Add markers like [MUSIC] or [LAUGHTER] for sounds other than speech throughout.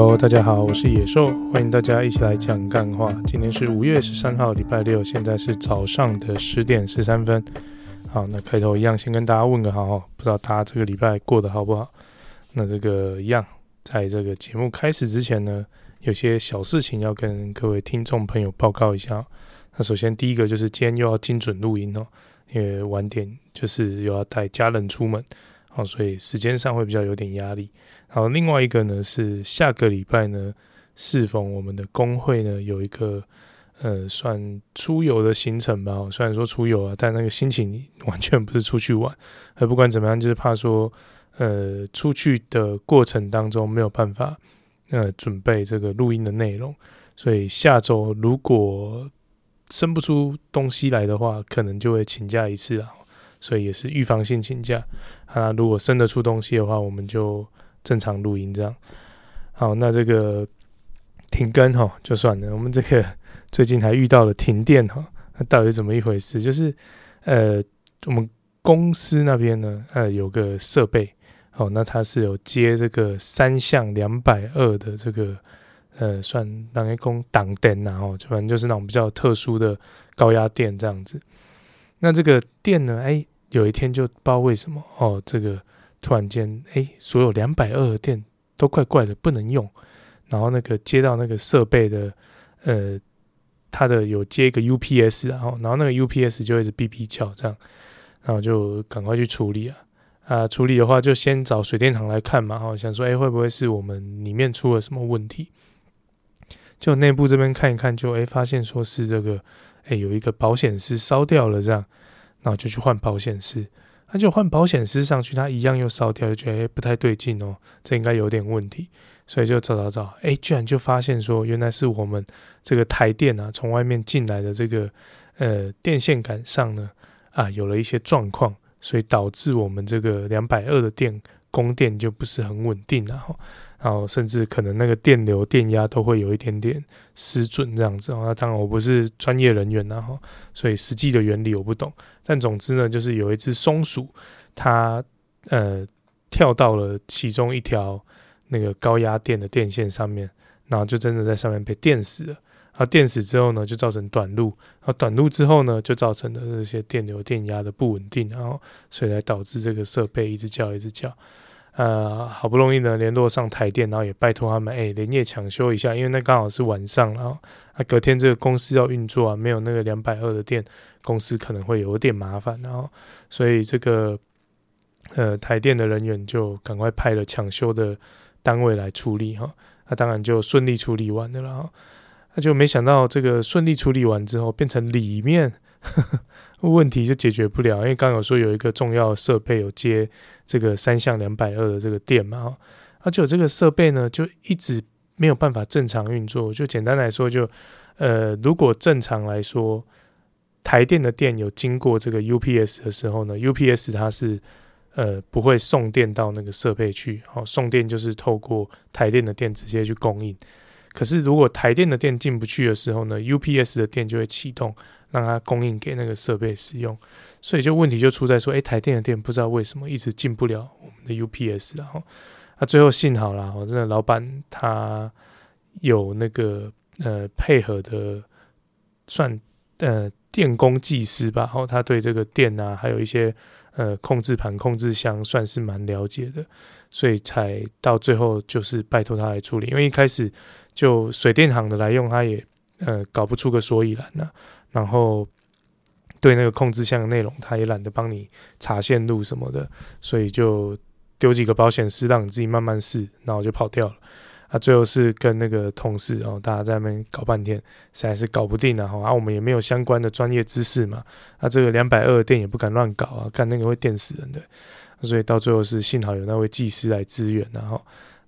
哦大家好，我是野兽，欢迎大家一起来讲干话。今天是五月十三号，礼拜六，现在是早上的十点十三分。好，那开头一样，先跟大家问个好，不知道大家这个礼拜过得好不好？那这个一样，在这个节目开始之前呢，有些小事情要跟各位听众朋友报告一下。那首先第一个就是今天又要精准录音哦，因为晚点就是又要带家人出门，好，所以时间上会比较有点压力。然后另外一个呢是下个礼拜呢，适逢我们的工会呢有一个呃算出游的行程吧。虽然说出游啊，但那个心情完全不是出去玩。而不管怎么样，就是怕说呃出去的过程当中没有办法呃准备这个录音的内容，所以下周如果生不出东西来的话，可能就会请假一次啊。所以也是预防性请假啊。如果生得出东西的话，我们就。正常录音这样，好，那这个停更哈就算了。我们这个最近还遇到了停电哈，那到底怎么一回事？就是呃，我们公司那边呢，呃，有个设备，好，那它是有接这个三项两百二的这个呃，算当一供挡电然后反正就是那种比较特殊的高压电这样子。那这个电呢，哎、有一天就不知道为什么哦，这个。突然间，哎，所有两百二的电都怪怪的，不能用。然后那个接到那个设备的，呃，它的有接一个 UPS，然后，然后那个 UPS 就一直哔哔叫，这样，然后就赶快去处理啊。啊，处理的话就先找水电厂来看嘛，哈，想说，哎，会不会是我们里面出了什么问题？就内部这边看一看，就哎发现说是这个，哎，有一个保险丝烧掉了，这样，然后就去换保险丝。那就换保险丝上去，它一样又烧掉，就觉得、欸、不太对劲哦，这应该有点问题，所以就找找找，哎、居然就发现说，原来是我们这个台电啊，从外面进来的这个呃电线杆上呢，啊有了一些状况，所以导致我们这个两百二的电供电就不是很稳定了哈。然后甚至可能那个电流、电压都会有一点点失准这样子。那当然我不是专业人员呐哈，所以实际的原理我不懂。但总之呢，就是有一只松鼠，它呃跳到了其中一条那个高压电的电线上面，然后就真的在上面被电死了。然后电死之后呢，就造成短路。然后短路之后呢，就造成了这些电流、电压的不稳定，然后所以才导致这个设备一直叫、一直叫。呃，好不容易呢联络上台电，然后也拜托他们，哎，连夜抢修一下，因为那刚好是晚上，然后啊隔天这个公司要运作啊，没有那个两百二的电，公司可能会有点麻烦，然后所以这个呃台电的人员就赶快派了抢修的单位来处理哈，那、当然就顺利处理完的了，然后那就没想到这个顺利处理完之后，变成里面。呵 [LAUGHS] 呵问题就解决不了，因为刚有说有一个重要设备有接这个三项两百二的这个电嘛，而且这个设备呢就一直没有办法正常运作。就简单来说就，就呃，如果正常来说，台电的电有经过这个 UPS 的时候呢，UPS 它是呃不会送电到那个设备去，好，送电就是透过台电的电直接去供应。可是如果台电的电进不去的时候呢，UPS 的电就会启动。让它供应给那个设备使用，所以就问题就出在说，哎，台电的电不知道为什么一直进不了我们的 UPS，然后，那最后幸好啦，我真的老板他有那个呃配合的算呃电工技师吧，然后他对这个电啊，还有一些呃控制盘、控制箱算是蛮了解的，所以才到最后就是拜托他来处理，因为一开始就水电行的来用，他也呃搞不出个所以然呢、啊。然后对那个控制箱的内容，他也懒得帮你查线路什么的，所以就丢几个保险丝让你自己慢慢试，然后就跑掉了。啊，最后是跟那个同事哦，大家在那边搞半天，实在是搞不定了哈。啊，我们也没有相关的专业知识嘛，啊，这个两百二的电也不敢乱搞啊，干那个会电死人的。所以到最后是幸好有那位技师来支援，然后，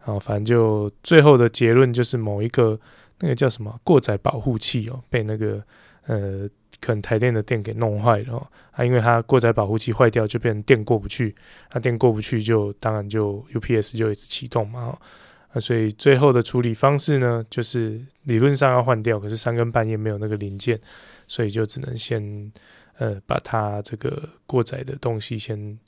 然后反正就最后的结论就是某一个那个叫什么过载保护器哦，被那个。呃，可能台电的电给弄坏了啊，因为它过载保护器坏掉，就变成电过不去，那电过不去就当然就 UPS 就一直启动嘛，啊，所以最后的处理方式呢，就是理论上要换掉，可是三更半夜没有那个零件，所以就只能先呃把它这个过载的东西先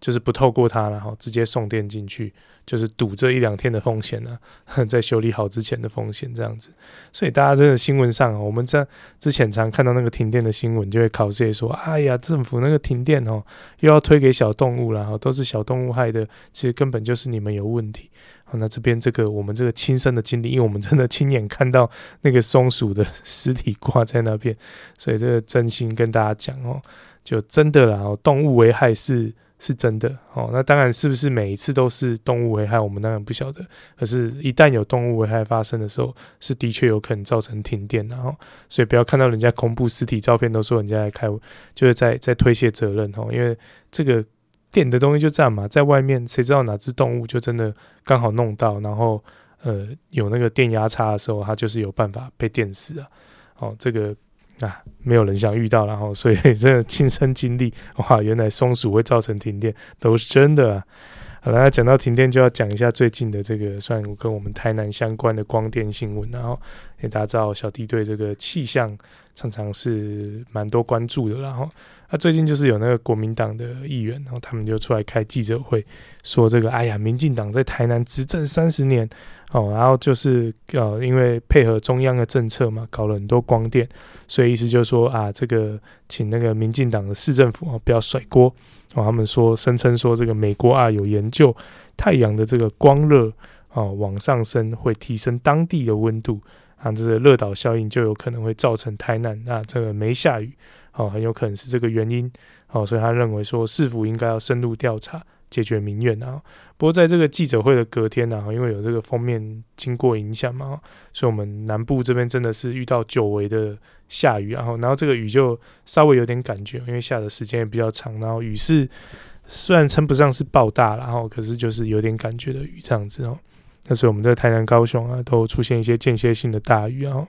就是不透过它，然后直接送电进去，就是赌这一两天的风险呢、啊，[LAUGHS] 在修理好之前的风险这样子。所以大家真的新闻上，我们在之前常看到那个停电的新闻，就会考试说，哎呀，政府那个停电哦，又要推给小动物了，然后都是小动物害的，其实根本就是你们有问题。那这边这个我们这个亲身的经历，因为我们真的亲眼看到那个松鼠的 [LAUGHS] 尸体挂在那边，所以这个真心跟大家讲哦，就真的啦，动物危害是。是真的哦，那当然是不是每一次都是动物危害，我们当然不晓得。可是，一旦有动物危害发生的时候，是的确有可能造成停电，然后，所以不要看到人家公布尸体照片，都说人家来开，就是在在推卸责任哦。因为这个电的东西就这样嘛，在外面谁知道哪只动物就真的刚好弄到，然后呃有那个电压差的时候，它就是有办法被电死啊。哦，这个。啊，没有人想遇到，然后所以真 [LAUGHS] 的亲身经历哇，原来松鼠会造成停电都是真的啊。好了，讲到停电就要讲一下最近的这个算跟我们台南相关的光电新闻，然后大家知道小弟对这个气象常常是蛮多关注的，然后那最近就是有那个国民党的议员，然后他们就出来开记者会说这个，哎呀，民进党在台南执政三十年。哦，然后就是呃，因为配合中央的政策嘛，搞了很多光电，所以意思就是说啊，这个请那个民进党的市政府啊不要甩锅。哦，他们说声称说这个美国啊有研究太阳的这个光热哦往上升会提升当地的温度啊，这个热岛效应就有可能会造成灾难。那这个没下雨哦，很有可能是这个原因哦，所以他认为说市府应该要深入调查。解决民怨啊！不过在这个记者会的隔天呢，因为有这个封面经过影响嘛，所以我们南部这边真的是遇到久违的下雨，然后然后这个雨就稍微有点感觉，因为下的时间也比较长，然后雨势虽然称不上是爆大，然后可是就是有点感觉的雨这样子哦。那所以我们在台南、高雄啊，都出现一些间歇性的大雨啊。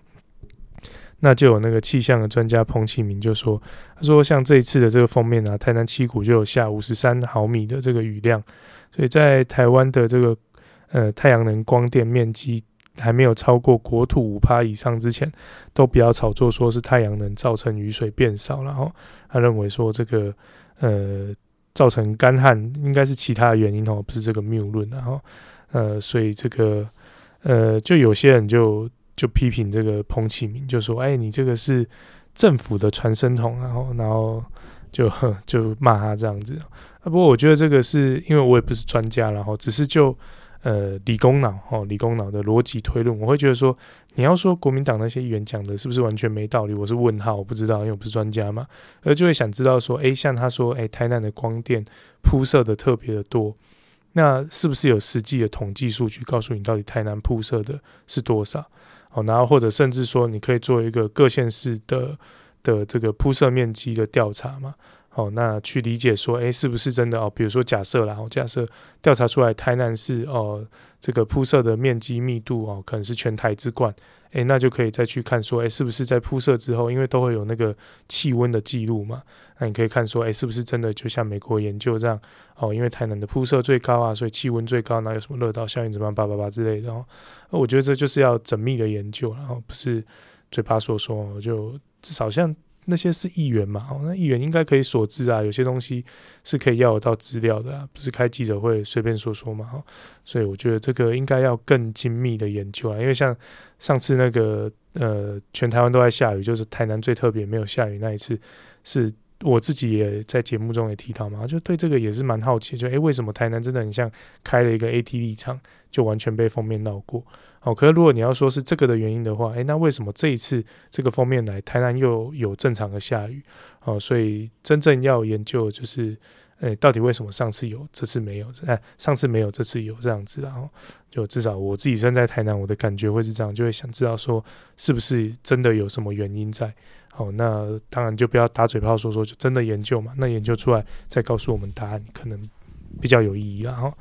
那就有那个气象的专家彭启明就说，他说像这一次的这个封面啊，台南七股就有下五十三毫米的这个雨量，所以在台湾的这个呃太阳能光电面积还没有超过国土五趴以上之前，都不要炒作说是太阳能造成雨水变少，然后他认为说这个呃造成干旱应该是其他的原因哦，不是这个谬论，然后呃所以这个呃就有些人就。就批评这个彭启明，就说：“哎，你这个是政府的传声筒。”然后，然后就就骂他这样子。啊，不过我觉得这个是因为我也不是专家，然后只是就呃理工脑哦，理工脑的逻辑推论，我会觉得说，你要说国民党那些议员讲的是不是完全没道理？我是问号，我不知道，因为我不是专家嘛。而就会想知道说，哎，像他说，哎，台南的光电铺设的特别的多，那是不是有实际的统计数据告诉你，到底台南铺设的是多少？哦，然后或者甚至说，你可以做一个各县市的的这个铺设面积的调查嘛？哦，那去理解说，诶，是不是真的哦？比如说假设啦，假设调查出来台南市哦，这个铺设的面积密度哦，可能是全台之冠，诶，那就可以再去看说，诶，是不是在铺设之后，因为都会有那个气温的记录嘛？那你可以看说，诶，是不是真的就像美国研究这样？哦，因为台南的铺设最高啊，所以气温最高，那有什么热岛效应怎么样，叭叭叭之类的。哦，我觉得这就是要缜密的研究，然后不是嘴巴说说，就至少像。那些是议员嘛？哦，那议员应该可以所知啊，有些东西是可以要得到资料的啊，不是开记者会随便说说嘛？哦，所以我觉得这个应该要更精密的研究啊，因为像上次那个呃，全台湾都在下雨，就是台南最特别没有下雨那一次，是我自己也在节目中也提到嘛，就对这个也是蛮好奇，就诶，为什么台南真的很像开了一个 ATD 厂，就完全被封面绕过？哦，可是如果你要说是这个的原因的话，诶，那为什么这一次这个封面来台南又有正常的下雨？哦，所以真正要研究就是，诶，到底为什么上次有，这次没有？哎，上次没有，这次有这样子，然后就至少我自己身在台南，我的感觉会是这样，就会想知道说是不是真的有什么原因在？哦，那当然就不要打嘴炮说说就真的研究嘛，那研究出来再告诉我们答案，可能比较有意义，然后。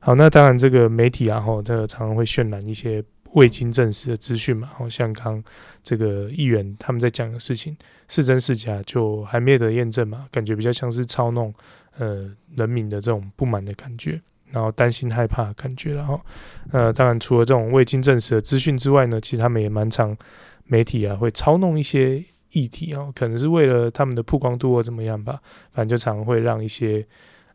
好，那当然，这个媒体啊，哈，这个常常会渲染一些未经证实的资讯嘛，好像刚这个议员他们在讲的事情是真是假，就还没得验证嘛，感觉比较像是操弄呃人民的这种不满的感觉，然后担心害怕的感觉，然后呃，当然除了这种未经证实的资讯之外呢，其实他们也蛮常媒体啊会操弄一些议题哦，可能是为了他们的曝光度或怎么样吧，反正就常会让一些。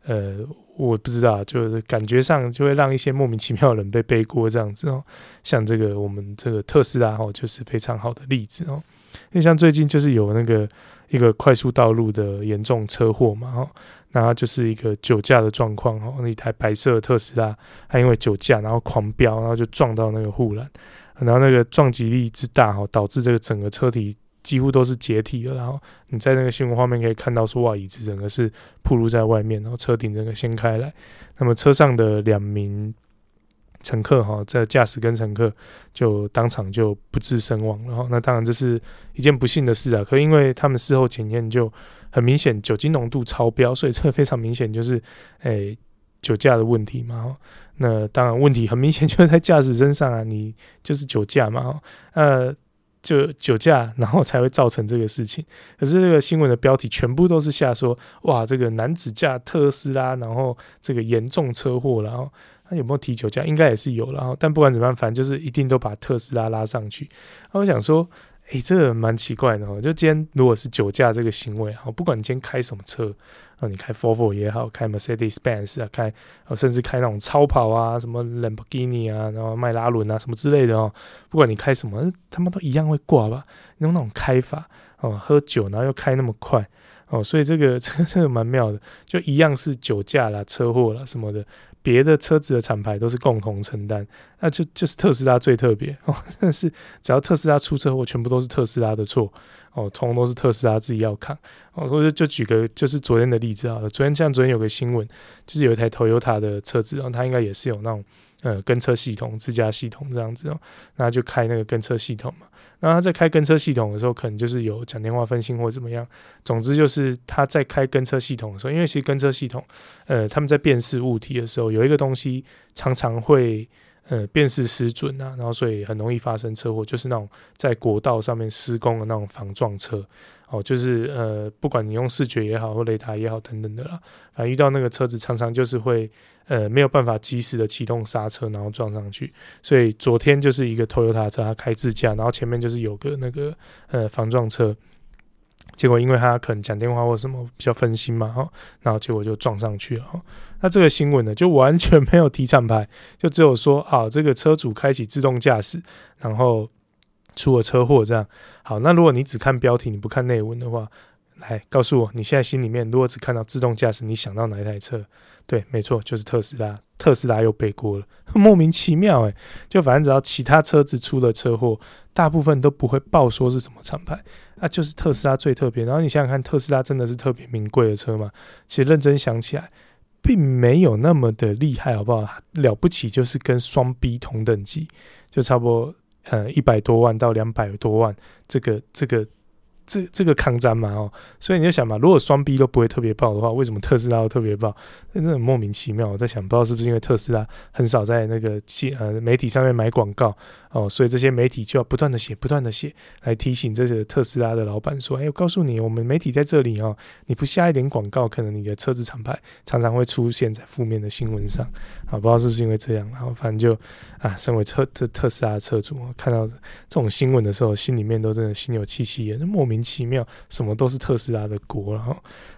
呃，我不知道，就是感觉上就会让一些莫名其妙的人被背锅这样子哦。像这个我们这个特斯拉哦，就是非常好的例子哦。因为像最近就是有那个一个快速道路的严重车祸嘛，哦，那它就是一个酒驾的状况哦，那一台白色的特斯拉，它因为酒驾然后狂飙，然后就撞到那个护栏，然后那个撞击力之大哈，导致这个整个车体。几乎都是解体了，然后你在那个新闻画面可以看到，说哇，椅子整个是铺露在外面，然后车顶整个掀开来，那么车上的两名乘客哈，在驾驶跟乘客就当场就不治身亡了哈。那当然这是一件不幸的事啊，可因为他们事后检验就很明显酒精浓度超标，所以这个非常明显就是诶、[LAUGHS] 酒驾的问题嘛。那当然问题很明显就是在驾驶身上啊，你就是酒驾嘛，呃。就酒驾，然后才会造成这个事情。可是这个新闻的标题全部都是下说，哇，这个男子驾特斯拉，然后这个严重车祸，然后他有没有提酒驾？应该也是有，然后但不管怎么样，反正就是一定都把特斯拉拉上去。那我想说。诶、这个蛮奇怪的哦。就今天如果是酒驾这个行为，哦，不管你今天开什么车，啊，你开 Volvo 也好，开 Mercedes Benz 啊，开，哦，甚至开那种超跑啊，什么 Lamborghini 啊，然后迈拉伦啊，什么之类的哦，不管你开什么，他们都一样会挂吧？用那种开法，哦，喝酒然后又开那么快，哦，所以这个这个 [LAUGHS] 这个蛮妙的，就一样是酒驾啦、车祸啦什么的。别的车子的厂牌都是共同承担，那就就是特斯拉最特别哦。但是只要特斯拉出车祸，全部都是特斯拉的错哦，通通都是特斯拉自己要扛哦。所以就举个就是昨天的例子啊，昨天像昨天有个新闻，就是有一台 Toyota 的车子，然后它应该也是有那种。呃，跟车系统、自驾系统这样子哦，那就开那个跟车系统嘛。那他在开跟车系统的时候，可能就是有讲电话分心或怎么样。总之就是他在开跟车系统的时候，因为其实跟车系统，呃，他们在辨识物体的时候，有一个东西常常会呃辨识失准啊，然后所以很容易发生车祸，就是那种在国道上面施工的那种防撞车。哦，就是呃，不管你用视觉也好，或雷达也好，等等的啦，反正遇到那个车子，常常就是会呃没有办法及时的启动刹车，然后撞上去。所以昨天就是一个 Toyota 车，他开自驾，然后前面就是有个那个呃防撞车，结果因为他可能讲电话或什么比较分心嘛，哈，然后结果就撞上去了。哈，那这个新闻呢，就完全没有提厂牌，就只有说啊，这个车主开启自动驾驶，然后。出了车祸，这样好。那如果你只看标题，你不看内文的话，来告诉我，你现在心里面如果只看到自动驾驶，你想到哪一台车？对，没错，就是特斯拉。特斯拉又背锅了，[LAUGHS] 莫名其妙诶，就反正只要其他车子出了车祸，大部分都不会报说是什么厂牌，那就是特斯拉最特别。然后你想想看，特斯拉真的是特别名贵的车吗？其实认真想起来，并没有那么的厉害，好不好？了不起就是跟双 B 同等级，就差不多。呃，一百多万到两百多万，这个这个。这这个抗战嘛哦，所以你就想嘛，如果双 B 都不会特别爆的话，为什么特斯拉要特别爆？那真的很莫名其妙。我在想，不知道是不是因为特斯拉很少在那个呃媒体上面买广告哦，所以这些媒体就要不断的写，不断的写，来提醒这些特斯拉的老板说：“哎，我告诉你，我们媒体在这里哦，你不下一点广告，可能你的车子厂牌常常会出现在负面的新闻上啊。”不知道是不是因为这样，然后反正就啊，身为车这特斯拉的车主，看到这种新闻的时候，心里面都真的心有戚戚焉，莫名。奇妙，什么都是特斯拉的锅，然后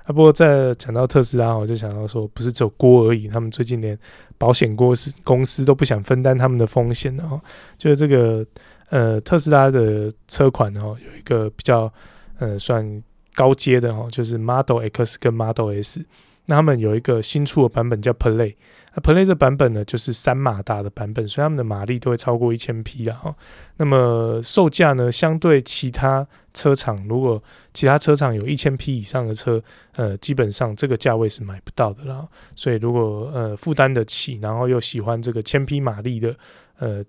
啊，不过在讲到特斯拉，我就想到说，不是只有锅而已，他们最近连保险公司公司都不想分担他们的风险，然后就是这个呃特斯拉的车款哦，有一个比较呃算高阶的哦，就是 Model X 跟 Model S。那他们有一个新出的版本叫 Play，那 Play 这版本呢，就是三马达的版本，所以他们的马力都会超过一千匹啊。那么售价呢，相对其他车厂，如果其他车厂有一千匹以上的车，呃，基本上这个价位是买不到的啦。所以如果呃负担得起，然后又喜欢这个千匹马力的，呃。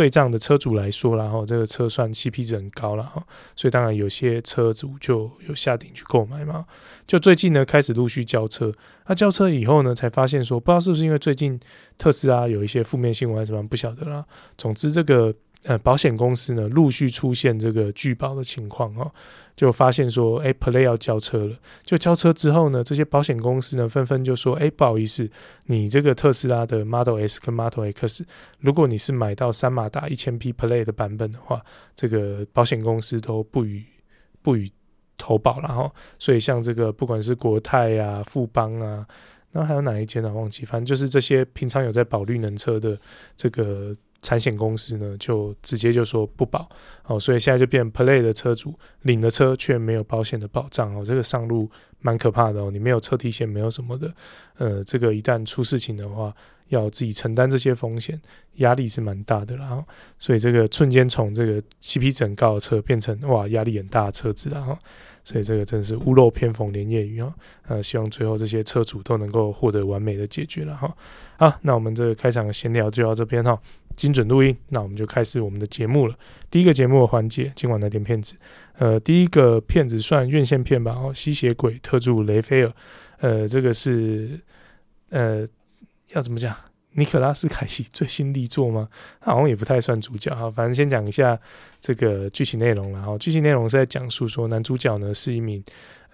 对这样的车主来说，然后这个车算 CP 值很高了哈，所以当然有些车主就有下定去购买嘛。就最近呢，开始陆续交车，那交车以后呢，才发现说，不知道是不是因为最近特斯拉有一些负面新闻还是什么，不晓得啦。总之这个。呃，保险公司呢，陆续出现这个拒保的情况哦，就发现说，哎，Play 要交车了。就交车之后呢，这些保险公司呢，纷纷就说，哎，不好意思，你这个特斯拉的 Model S 跟 Model X，如果你是买到三马达一千匹 Play 的版本的话，这个保险公司都不予不予投保了哈。所以像这个不管是国泰啊、富邦啊，那还有哪一间呢？忘记，反正就是这些平常有在保绿能车的这个。产险公司呢，就直接就说不保哦，所以现在就变 Play 的车主领了车却没有保险的保障哦，这个上路蛮可怕的哦，你没有车体险，没有什么的，呃，这个一旦出事情的话，要自己承担这些风险，压力是蛮大的啦，哦，所以这个瞬间从这个 CP 值很高的车变成哇压力很大的车子了哈。所以这个真是屋漏偏逢连夜雨啊！呃，希望最后这些车主都能够获得完美的解决了哈。好，那我们这个开场闲聊就到这边哈。精准录音，那我们就开始我们的节目了。第一个节目的环节，今晚来点片子。呃，第一个片子算院线片吧。哦，吸血鬼特助雷菲尔。呃，这个是呃，要怎么讲？尼可拉斯凯奇最新力作吗？他好像也不太算主角哈。反正先讲一下这个剧情内容，然后剧情内容是在讲述说，男主角呢是一名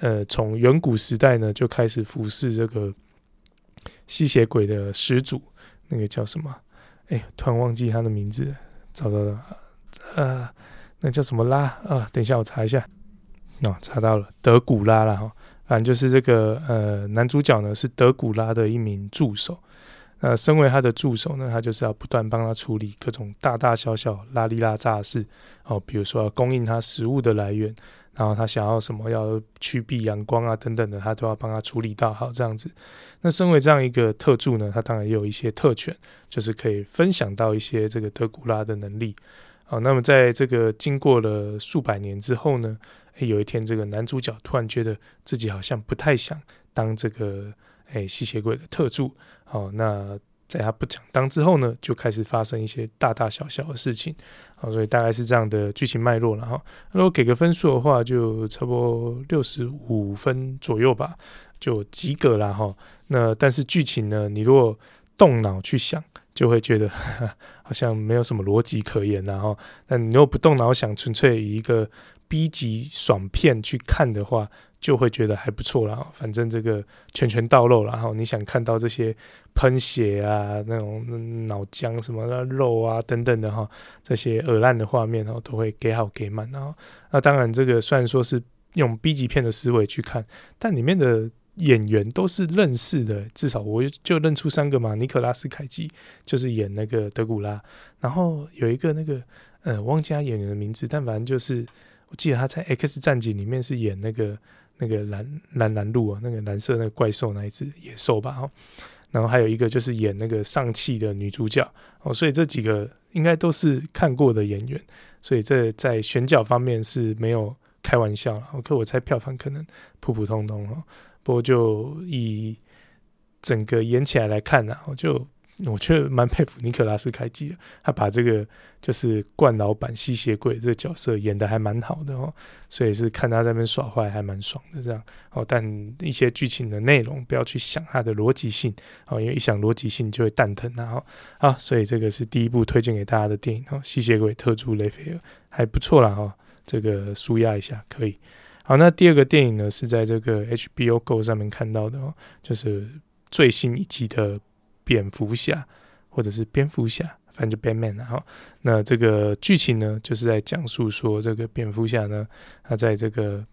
呃，从远古时代呢就开始服侍这个吸血鬼的始祖，那个叫什么？哎，突然忘记他的名字，找找找，呃，那叫什么拉啊？等一下我查一下。哦，查到了，德古拉了哈。反正就是这个呃，男主角呢是德古拉的一名助手。那身为他的助手呢，他就是要不断帮他处理各种大大小小、拉里拉杂事哦，比如说要供应他食物的来源，然后他想要什么要去避阳光啊等等的，他都要帮他处理到好这样子。那身为这样一个特助呢，他当然也有一些特权，就是可以分享到一些这个德古拉的能力。好，那么在这个经过了数百年之后呢，诶，有一天这个男主角突然觉得自己好像不太想当这个。哎，吸血鬼的特助，哦，那在他不讲当之后呢，就开始发生一些大大小小的事情，好，所以大概是这样的剧情脉络了哈。如果给个分数的话，就差不多六十五分左右吧，就及格了哈。那但是剧情呢，你如果动脑去想，就会觉得 [LAUGHS] 好像没有什么逻辑可言然后，但你如果不动脑想，纯粹以一个 B 级爽片去看的话，就会觉得还不错啦，反正这个拳拳到肉，然后你想看到这些喷血啊、那种脑浆什么的肉啊等等的哈，这些恶烂的画面哦，都会给好给满然后。那当然，这个虽然说是用 B 级片的思维去看，但里面的演员都是认识的，至少我就认出三个嘛，尼可拉斯凯奇就是演那个德古拉，然后有一个那个呃，忘记他演员的名字，但反正就是我记得他在 X 战警里面是演那个。那个蓝蓝蓝鹿啊，那个蓝色那个怪兽那一只野兽吧，哈，然后还有一个就是演那个上汽的女主角哦，所以这几个应该都是看过的演员，所以这在选角方面是没有开玩笑了。可我猜票房可能普普通通哦，不过就以整个演起来来看呢，我就。我却蛮佩服尼克拉斯凯奇的，他把这个就是冠老板吸血鬼这个角色演得还蛮好的哦，所以是看他在那边耍坏还蛮爽的这样哦。但一些剧情的内容不要去想它的逻辑性哦，因为一想逻辑性就会蛋疼啊。好，所以这个是第一部推荐给大家的电影哦，《吸血鬼特助雷菲尔》还不错啦哈，这个舒压一下可以。好，那第二个电影呢是在这个 HBO Go 上面看到的哦，就是最新一集的。蝙蝠侠，或者是蝙蝠侠，反正就 Batman 哈。那这个剧情呢，就是在讲述说，这个蝙蝠侠呢，他在这个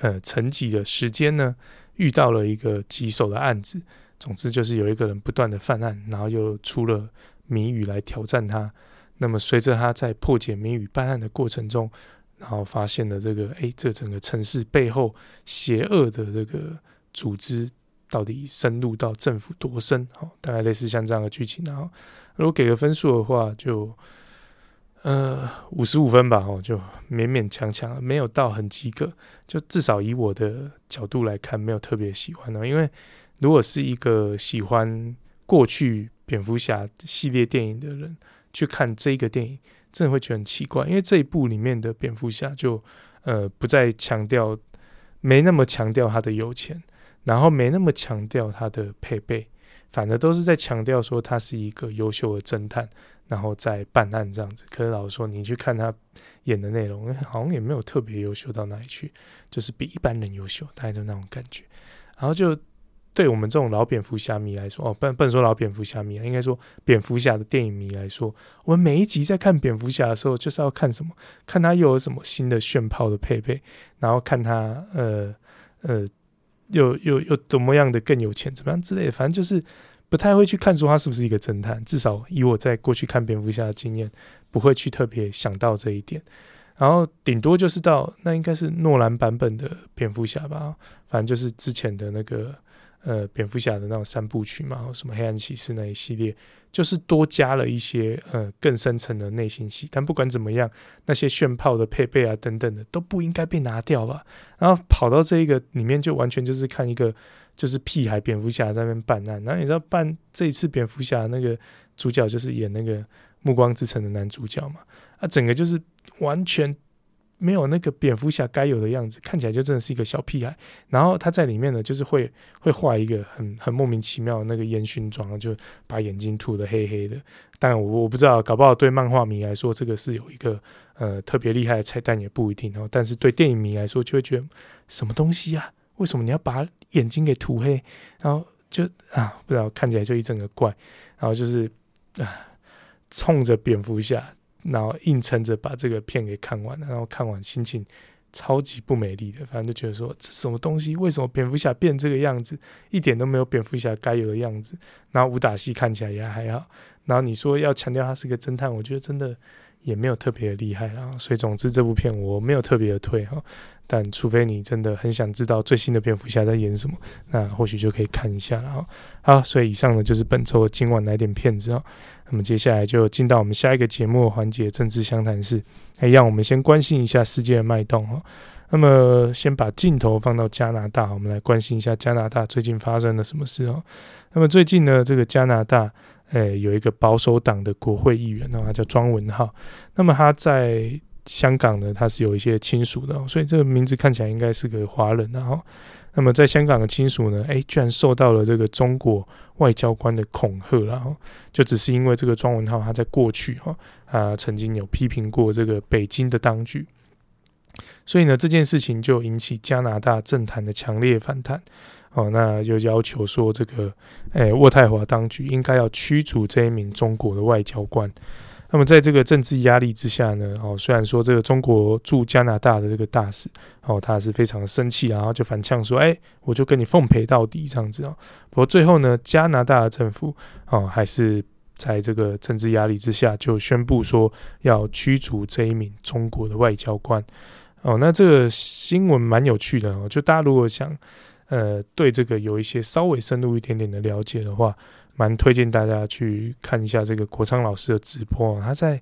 呃沉寂的时间呢，遇到了一个棘手的案子。总之就是有一个人不断的犯案，然后又出了谜语来挑战他。那么随着他在破解谜语办案的过程中，然后发现了这个，哎，这整个城市背后邪恶的这个组织。到底深入到政府多深？哦，大概类似像这样的剧情。然后，如果给个分数的话，就呃五十五分吧。哦，就勉勉强强，没有到很及格。就至少以我的角度来看，没有特别喜欢的。因为如果是一个喜欢过去蝙蝠侠系列电影的人去看这个电影，真的会觉得很奇怪。因为这一部里面的蝙蝠侠就呃不再强调，没那么强调他的有钱。然后没那么强调他的配备，反而都是在强调说他是一个优秀的侦探，然后在办案这样子。可是老实说，你去看他演的内容，好像也没有特别优秀到哪里去，就是比一般人优秀，大概就那种感觉。然后就对我们这种老蝙蝠侠迷来说，哦，不不能说老蝙蝠侠迷，应该说蝙蝠侠的电影迷来说，我们每一集在看蝙蝠侠的时候，就是要看什么？看他又有什么新的炫炮的配备，然后看他呃呃，又又又怎么样的更有钱，怎么样之类的，反正就是不太会去看说他是不是一个侦探。至少以我在过去看蝙蝠侠的经验，不会去特别想到这一点。然后顶多就是到那应该是诺兰版本的蝙蝠侠吧，反正就是之前的那个呃蝙蝠侠的那种三部曲嘛，然后什么黑暗骑士那一系列，就是多加了一些呃更深层的内心戏。但不管怎么样，那些炫炮的配备啊等等的都不应该被拿掉吧。然后跑到这一个里面，就完全就是看一个就是屁孩蝙蝠侠在那边办案。然后你知道办这一次蝙蝠侠那个主角就是演那个。暮光之城的男主角嘛，啊，整个就是完全没有那个蝙蝠侠该有的样子，看起来就真的是一个小屁孩。然后他在里面呢，就是会会画一个很很莫名其妙的那个烟熏妆，就把眼睛涂的黑黑的。但我我不知道，搞不好对漫画迷来说，这个是有一个呃特别厉害的彩蛋，也不一定哦。但是对电影迷来说，就会觉得什么东西啊？为什么你要把眼睛给涂黑？然后就啊，不知道看起来就一整个怪。然后就是啊。冲着蝙蝠侠，然后硬撑着把这个片给看完，然后看完心情超级不美丽的，反正就觉得说，这什么东西？为什么蝙蝠侠变这个样子？一点都没有蝙蝠侠该有的样子。然后武打戏看起来也还好。然后你说要强调他是个侦探，我觉得真的也没有特别的厉害。然后所以总之这部片我没有特别的推哈。但除非你真的很想知道最新的蝙蝠侠在演什么，那或许就可以看一下了哈。好，所以以上呢就是本周今晚来点片子啊。那么接下来就进到我们下一个节目环节——政治相谈室。哎，让我们先关心一下世界的脉动哈。那么先把镜头放到加拿大，我们来关心一下加拿大最近发生了什么事哦。那么最近呢，这个加拿大哎有一个保守党的国会议员，那他叫庄文浩。那么他在香港呢，他是有一些亲属的，所以这个名字看起来应该是个华人。然后，那么在香港的亲属呢，诶，居然受到了这个中国外交官的恐吓，然后就只是因为这个庄文浩他在过去哈啊曾经有批评过这个北京的当局，所以呢这件事情就引起加拿大政坛的强烈反弹哦，那就要求说这个诶渥太华当局应该要驱逐这一名中国的外交官。那么在这个政治压力之下呢，哦，虽然说这个中国驻加拿大的这个大使，哦，他是非常的生气，然后就反呛说，哎，我就跟你奉陪到底这样子哦。不过最后呢，加拿大的政府，哦，还是在这个政治压力之下，就宣布说要驱逐这一名中国的外交官。哦，那这个新闻蛮有趣的哦，就大家如果想，呃，对这个有一些稍微深入一点点的了解的话。蛮推荐大家去看一下这个国昌老师的直播，他在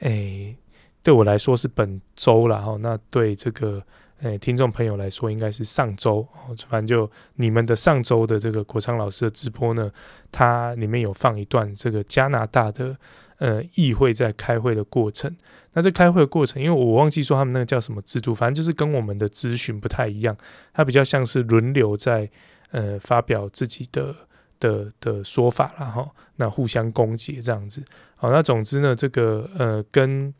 诶、对我来说是本周了哈，那对这个诶、听众朋友来说应该是上周，反正就你们的上周的这个国昌老师的直播呢，它里面有放一段这个加拿大的呃议会在开会的过程。那这开会的过程，因为我忘记说他们那个叫什么制度，反正就是跟我们的咨询不太一样，它比较像是轮流在呃发表自己的。的的说法了哈，那互相攻击这样子，好，那总之呢，这个呃跟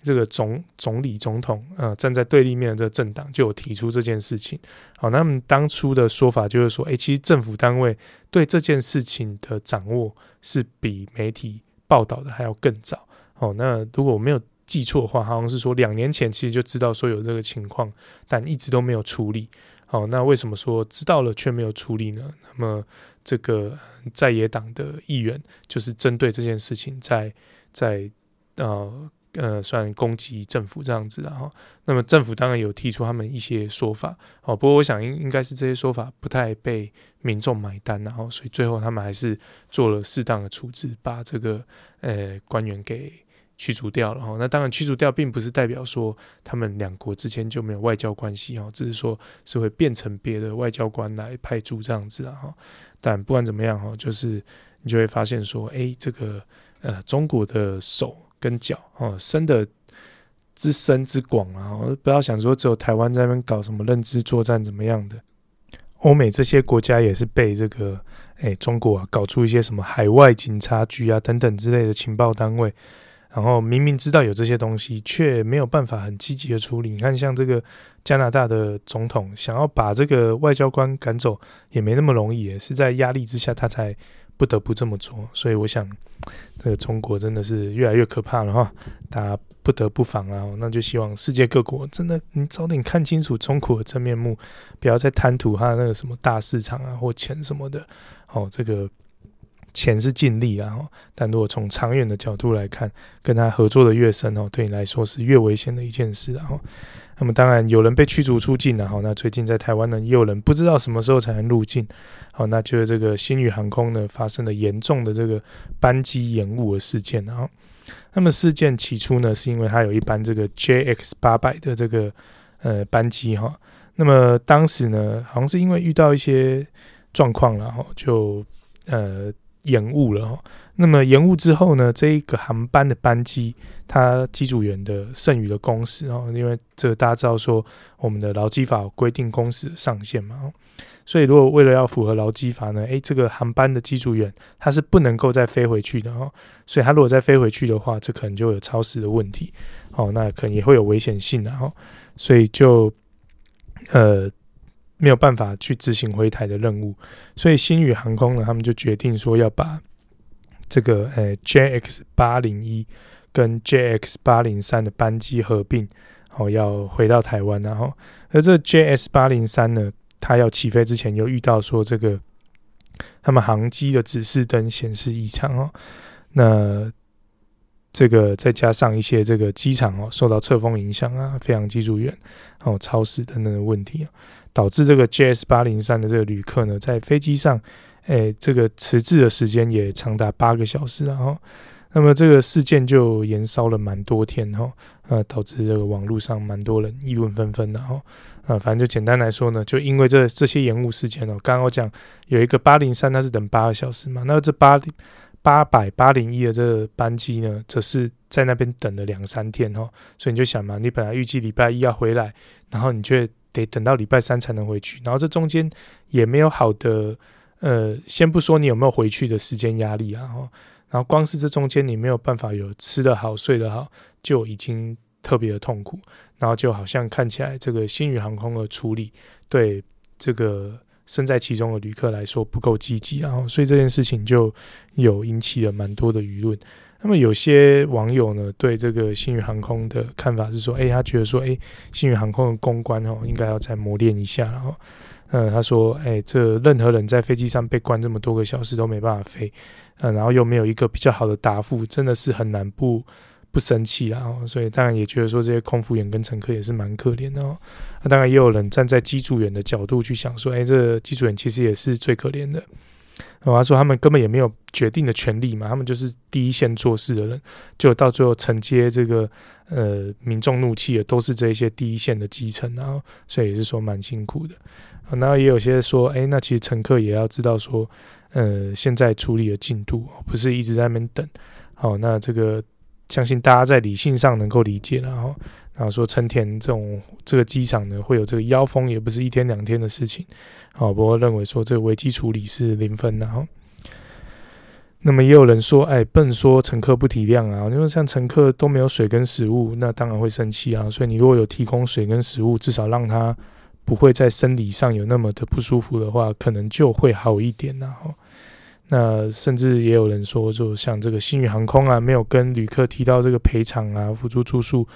这个总总理总统呃站在对立面的这个政党就有提出这件事情，好，那他们当初的说法就是说，诶、其实政府单位对这件事情的掌握是比媒体报道的还要更早，好，那如果我没有记错的话，好像是说两年前其实就知道说有这个情况，但一直都没有处理，好，那为什么说知道了却没有处理呢？那么这个在野党的议员就是针对这件事情在在呃呃算攻击政府这样子，然后那么政府当然有提出他们一些说法哦，不过我想应应该是这些说法不太被民众买单，然后所以最后他们还是做了适当的处置，把这个呃官员给。驱逐掉了哈，那当然驱逐掉并不是代表说他们两国之间就没有外交关系哈，只是说是会变成别的外交官来派驻这样子啊哈。但不管怎么样哈，就是你就会发现说，哎、这个呃中国的手跟脚哦伸的之深之广啊，不要想说只有台湾在那边搞什么认知作战怎么样的，欧美这些国家也是被这个哎、中国啊搞出一些什么海外警察局啊等等之类的情报单位。然后明明知道有这些东西，却没有办法很积极的处理。你看，像这个加拿大的总统想要把这个外交官赶走，也没那么容易，是在压力之下他才不得不这么做。所以我想，这个中国真的是越来越可怕了哈，大家不得不防啊。那就希望世界各国真的，你早点看清楚中国的真面目，不要再贪图他那个什么大市场啊或钱什么的。哦，这个。钱是尽力啊，但如果从长远的角度来看，跟他合作的越深哦，对你来说是越危险的一件事啊。那么当然有人被驱逐出境了哈，那最近在台湾呢，也有人不知道什么时候才能入境。好，那就是这个新宇航空呢发生了严重的这个班机延误的事件啊。那么事件起初呢，是因为它有一班这个 JX 八百的这个呃班机哈，那么当时呢，好像是因为遇到一些状况了哈，就呃。延误了哈，那么延误之后呢，这一个航班的班机，它机组员的剩余的工时哦，因为这大家知道说，我们的劳基法规定工时上限嘛，所以如果为了要符合劳基法呢，诶，这个航班的机组员他是不能够再飞回去的哦，所以他如果再飞回去的话，这可能就有超时的问题，哦，那可能也会有危险性的哈，所以就呃。没有办法去执行回台的任务，所以星宇航空呢，他们就决定说要把这个呃 JX 八零一跟 JX 八零三的班机合并，哦，要回到台湾，然后而这 JX 八零三呢，它要起飞之前又遇到说这个他们航机的指示灯显示异常哦，那这个再加上一些这个机场哦受到侧风影响啊，飞行机组员哦超时等等的问题导致这个 JS 八零三的这个旅客呢，在飞机上，诶，这个迟滞的时间也长达八个小时，然后，那么这个事件就延烧了蛮多天哈，呃，导致这个网络上蛮多人议论纷纷的哈，呃，反正就简单来说呢，就因为这这些延误事件哦，刚刚我讲有一个八零三，它是等八个小时嘛，那这八八百八零一的这个班机呢，则是在那边等了两三天哈，所以你就想嘛，你本来预计礼拜一要回来，然后你却得等到礼拜三才能回去，然后这中间也没有好的，呃，先不说你有没有回去的时间压力啊，然后光是这中间你没有办法有吃得好、睡得好，就已经特别的痛苦，然后就好像看起来这个新宇航空的处理对这个身在其中的旅客来说不够积极，然后所以这件事情就有引起了蛮多的舆论。那么有些网友呢，对这个新宇航空的看法是说，诶，他觉得说，诶，新宇航空的公关哦，应该要再磨练一下，然后，嗯，他说，诶，这任何人在飞机上被关这么多个小时都没办法飞，嗯，然后又没有一个比较好的答复，真的是很难不不生气啊，所以当然也觉得说这些空服员跟乘客也是蛮可怜的哦。那当然也有人站在机组员的角度去想说，诶，这机组员其实也是最可怜的。他说他们根本也没有决定的权利嘛，他们就是第一线做事的人，就到最后承接这个呃民众怒气的都是这一些第一线的基层，然后所以也是说蛮辛苦的。然后也有些说，哎，那其实乘客也要知道说，呃，现在处理的进度不是一直在那边等。好，那这个相信大家在理性上能够理解，然后。然后说成田这种这个机场呢，会有这个妖风，也不是一天两天的事情。好，不过认为说这个危机处理是零分的哈。那么也有人说，哎，笨说乘客不体谅啊，因为像乘客都没有水跟食物，那当然会生气啊。所以你如果有提供水跟食物，至少让他不会在生理上有那么的不舒服的话，可能就会好一点然后。那甚至也有人说，就像这个新宇航空啊，没有跟旅客提到这个赔偿啊、辅助住宿。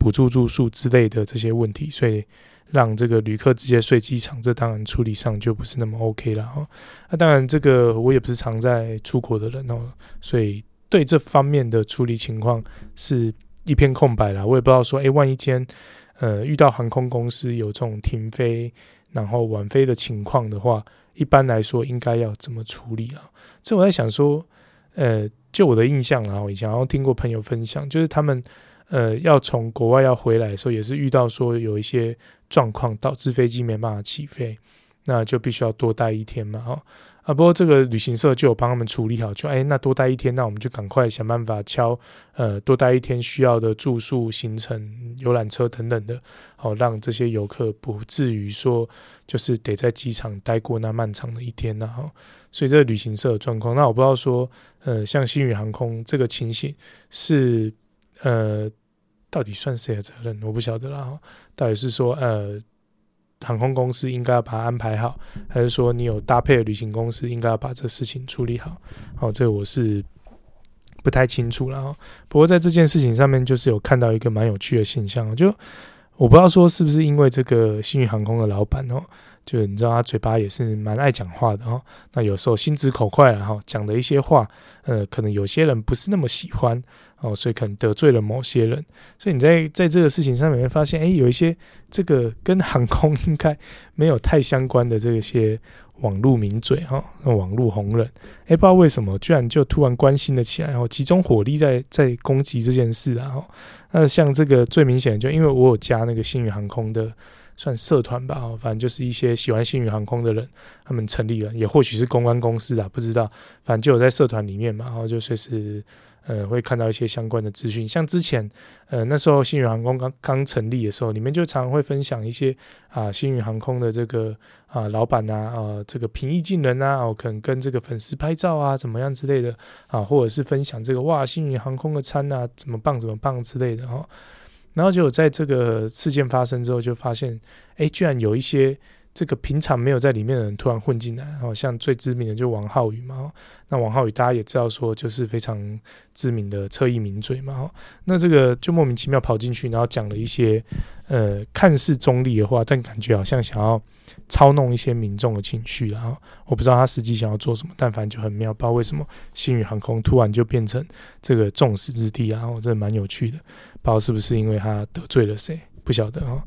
补助住宿之类的这些问题，所以让这个旅客直接睡机场，这当然处理上就不是那么 OK 了哈。那当然，这个我也不是常在出国的人哦，所以对这方面的处理情况是一片空白了。我也不知道说，诶，万一间呃遇到航空公司有这种停飞然后晚飞的情况的话，一般来说应该要怎么处理啊？这我在想说，呃，就我的印象啊，我以前好像听过朋友分享，就是他们。呃，要从国外要回来的时候，也是遇到说有一些状况，导致飞机没办法起飞，那就必须要多待一天嘛，哈啊。不过这个旅行社就有帮他们处理好，就哎，那多待一天，那我们就赶快想办法敲，呃，多待一天需要的住宿、行程、游览车等等的，好让这些游客不至于说就是得在机场待过那漫长的一天，然后，所以这个旅行社的状况，那我不知道说，呃，像星宇航空这个情形是。呃，到底算谁的责任？我不晓得啦。到底是说呃，航空公司应该要把它安排好，还是说你有搭配的旅行公司应该要把这事情处理好？哦，这个我是不太清楚了。哦不过在这件事情上面，就是有看到一个蛮有趣的现象，就我不知道说是不是因为这个幸运航空的老板哦。就你知道他嘴巴也是蛮爱讲话的哦，那有时候心直口快，然后讲的一些话，呃，可能有些人不是那么喜欢哦，所以可能得罪了某些人。所以你在在这个事情上面会发现，哎，有一些这个跟航空应该没有太相关的这些网络名嘴哈，那网络红人，哎，不知道为什么居然就突然关心了起来，然后集中火力在在攻击这件事啊。那像这个最明显的，就因为我有加那个星宇航空的。算社团吧，反正就是一些喜欢星宇航空的人，他们成立了，也或许是公关公司啊，不知道，反正就有在社团里面嘛，然后就随时呃会看到一些相关的资讯，像之前呃那时候星宇航空刚刚成立的时候，里面就常会分享一些啊星宇航空的这个啊老板啊啊这个平易近人啊，哦可能跟这个粉丝拍照啊怎么样之类的啊，或者是分享这个哇星宇航空的餐啊怎么棒怎么棒之类的哈。然后就在这个事件发生之后，就发现，哎，居然有一些这个平常没有在里面的人突然混进来，好像最知名的就王浩宇嘛。那王浩宇大家也知道说，就是非常知名的侧翼名嘴嘛。那这个就莫名其妙跑进去，然后讲了一些呃看似中立的话，但感觉好像想要操弄一些民众的情绪。然后我不知道他实际想要做什么，但反正就很妙，不知道为什么星宇航空突然就变成这个众矢之的，然后真的蛮有趣的。不知道是不是因为他得罪了谁，不晓得啊。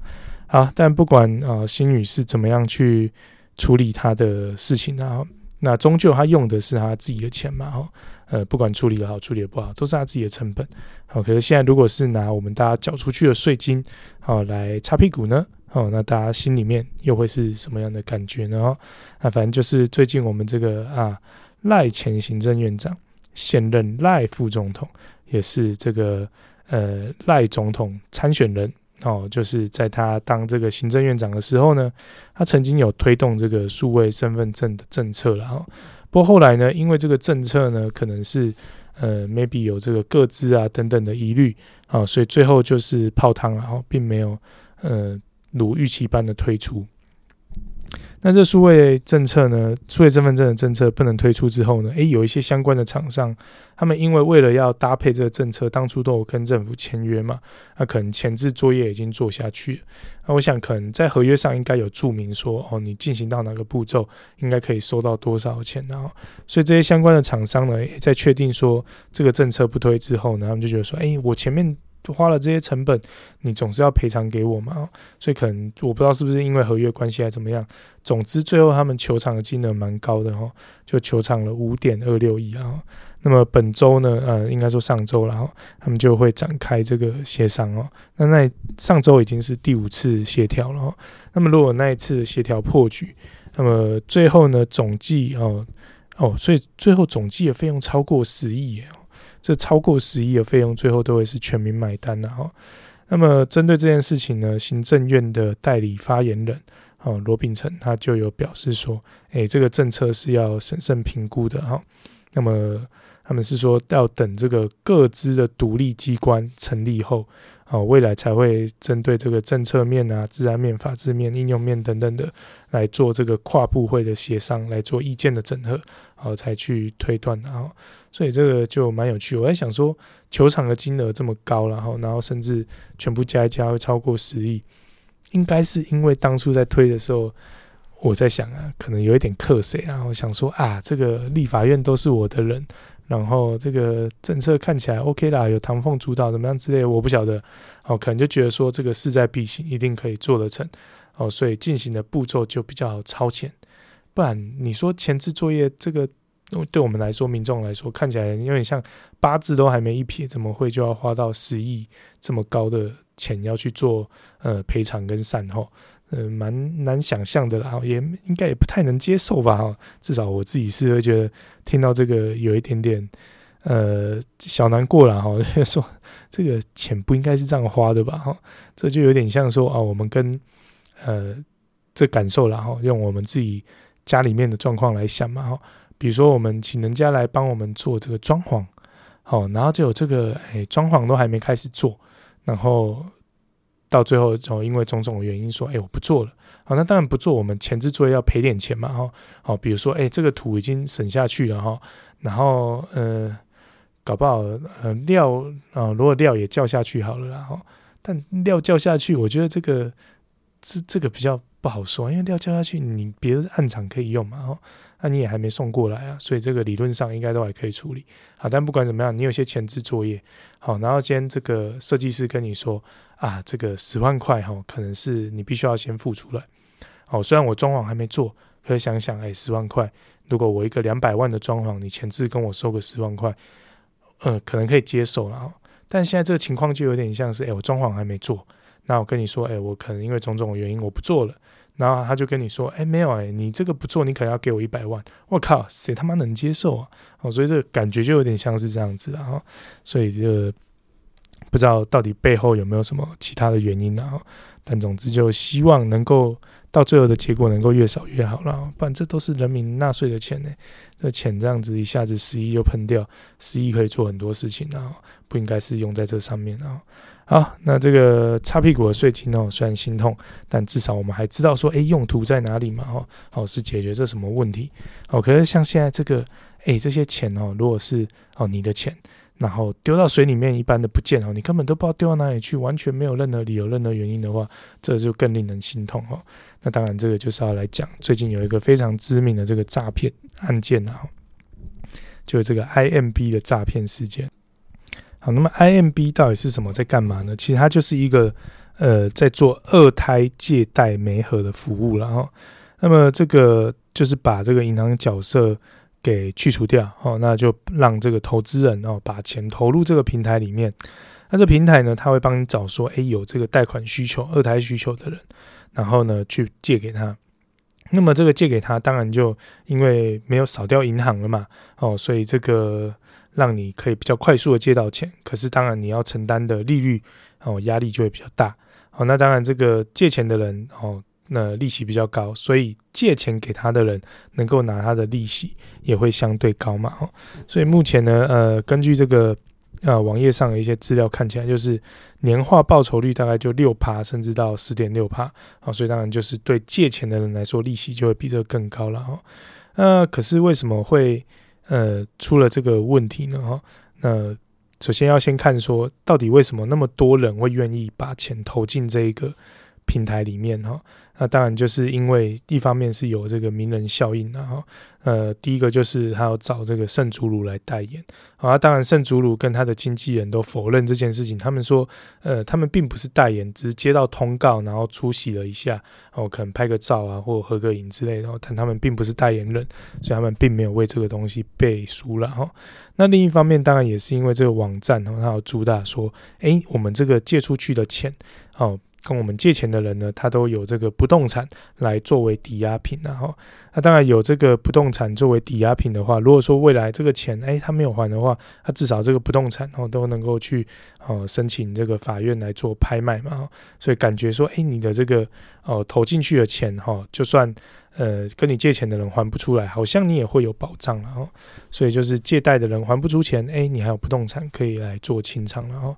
好，但不管啊，星宇是怎么样去处理他的事情啊，那终究他用的是他自己的钱嘛，哈，呃，不管处理的好，处理的不好，都是他自己的成本。好，可是现在如果是拿我们大家缴出去的税金，好来擦屁股呢，好，那大家心里面又会是什么样的感觉呢？那反正就是最近我们这个啊赖前行政院长，现任赖副总统，也是这个。呃，赖总统参选人哦，就是在他当这个行政院长的时候呢，他曾经有推动这个数位身份证的政策了哈。不过后来呢，因为这个政策呢，可能是呃，maybe 有这个个资啊等等的疑虑啊，所以最后就是泡汤，然后并没有呃如预期般的推出。那这数位政策呢，数位身份证的政策不能推出之后呢，诶，有一些相关的厂商，他们因为为了要搭配这个政策，当初都有跟政府签约嘛，那可能前置作业已经做下去。那我想可能在合约上应该有注明说，哦，你进行到哪个步骤，应该可以收到多少钱，然后，所以这些相关的厂商呢，在确定说这个政策不推之后呢，他们就觉得说，诶，我前面。就花了这些成本，你总是要赔偿给我嘛？所以可能我不知道是不是因为合约关系还怎么样。总之最后他们球场的金额蛮高的哈，就球场了五点二六亿啊。那么本周呢，呃，应该说上周然后他们就会展开这个协商哦。那那上周已经是第五次协调了。那么如果那一次协调破局，那么最后呢总计哦哦，所以最后总计的费用超过十亿耶。这超过十亿的费用，最后都会是全民买单的哈。那么针对这件事情呢，行政院的代理发言人哦罗秉成他就有表示说，诶，这个政策是要审慎评估的哈。那么他们是说要等这个各资的独立机关成立后。哦，未来才会针对这个政策面啊、治安面、法治面、应用面等等的来做这个跨部会的协商，来做意见的整合，然后才去推断。然后，所以这个就蛮有趣。我在想说，球场的金额这么高，然后，然后甚至全部加一加会超过十亿，应该是因为当初在推的时候，我在想啊，可能有一点克谁，然后想说啊，这个立法院都是我的人。然后这个政策看起来 OK 啦，有唐凤主导怎么样之类，我不晓得。哦，可能就觉得说这个势在必行，一定可以做得成。哦，所以进行的步骤就比较超前。不然你说前置作业这个，对我们来说，民众来说看起来有点像八字都还没一撇，怎么会就要花到十亿这么高的钱要去做呃赔偿跟善后？呃，蛮难想象的啦，也应该也不太能接受吧，哈，至少我自己是会觉得听到这个有一点点呃小难过了，哈，[LAUGHS] 就说这个钱不应该是这样花的吧，哈，这就有点像说啊，我们跟呃这感受了，哈，用我们自己家里面的状况来想嘛，哈，比如说我们请人家来帮我们做这个装潢，好，然后就有这个哎，装潢都还没开始做，然后到最后就因为种种原因说，哎，我不做了。好，那当然不做，我们前置作业要赔点钱嘛，哈。好，比如说，哎，这个土已经省下去了哈，然后呃，搞不好呃料、呃，如果料也叫下去好了啦，哈。但料叫下去，我觉得这个这这个比较不好说，因为料叫下去，你别的暗场可以用嘛，哈。那、你也还没送过来啊，所以这个理论上应该都还可以处理。好，但不管怎么样，你有些前置作业，好，然后今天这个设计师跟你说啊，这个十万块哈，可能是你必须要先付出来。好，虽然我装潢还没做，可以想想，哎，十万块，如果我一个两百万的装潢，你前置跟我收个十万块，呃，可能可以接受了。但现在这个情况就有点像是，哎，我装潢还没做，那我跟你说，哎，我可能因为种种原因我不做了。然后他就跟你说：“哎，没有哎，你这个不做，你可要给我一百万。我靠，谁他妈能接受啊？哦，所以这个感觉就有点像是这样子啊。所以这个不知道到底背后有没有什么其他的原因啊？但总之就希望能够到最后的结果能够越少越好了。不然这都是人民纳税的钱呢，这钱这样子一下子十亿就喷掉，十亿可以做很多事情啊，不应该是用在这上面啊。”好，那这个擦屁股的税金哦，虽然心痛，但至少我们还知道说，诶，用途在哪里嘛？哦，哦，是解决这什么问题？哦，可是像现在这个，诶，这些钱哦，如果是哦你的钱，然后丢到水里面一般的不见哦，你根本都不知道丢到哪里去，完全没有任何理由、任何原因的话，这就更令人心痛哦。那当然，这个就是要来讲，最近有一个非常知名的这个诈骗案件啊，就是这个 IMB 的诈骗事件。好，那么 IMB 到底是什么，在干嘛呢？其实它就是一个呃，在做二胎借贷媒合的服务，然后，那么这个就是把这个银行角色给去除掉，哦，那就让这个投资人哦把钱投入这个平台里面。那这平台呢，他会帮你找说，诶，有这个贷款需求、二胎需求的人，然后呢去借给他。那么这个借给他，当然就因为没有扫掉银行了嘛，哦，所以这个。让你可以比较快速的借到钱，可是当然你要承担的利率哦，压力就会比较大。好，那当然这个借钱的人哦，那利息比较高，所以借钱给他的人能够拿他的利息也会相对高嘛。哦，所以目前呢，呃，根据这个呃网页上的一些资料看起来，就是年化报酬率大概就六趴，甚至到十点六趴。好，所以当然就是对借钱的人来说，利息就会比这个更高了。哦，那可是为什么会？呃，出了这个问题呢，哈，那首先要先看说，到底为什么那么多人会愿意把钱投进这一个平台里面，哈。那当然就是因为一方面是有这个名人效应，然后呃，第一个就是他要找这个圣祖鲁来代言，啊，当然圣祖鲁跟他的经纪人都否认这件事情，他们说，呃，他们并不是代言，只是接到通告，然后出席了一下，然后可能拍个照啊，或合个影之类的，但他们并不是代言人，所以他们并没有为这个东西背书了哈。那另一方面，当然也是因为这个网站，然后他有主打说，诶，我们这个借出去的钱，哦。跟我们借钱的人呢，他都有这个不动产来作为抵押品，然后那当然有这个不动产作为抵押品的话，如果说未来这个钱哎他没有还的话，他至少这个不动产哦都能够去哦申请这个法院来做拍卖嘛，所以感觉说哎你的这个哦投进去的钱哈，就算呃跟你借钱的人还不出来，好像你也会有保障了哦，所以就是借贷的人还不出钱，哎你还有不动产可以来做清偿了哦，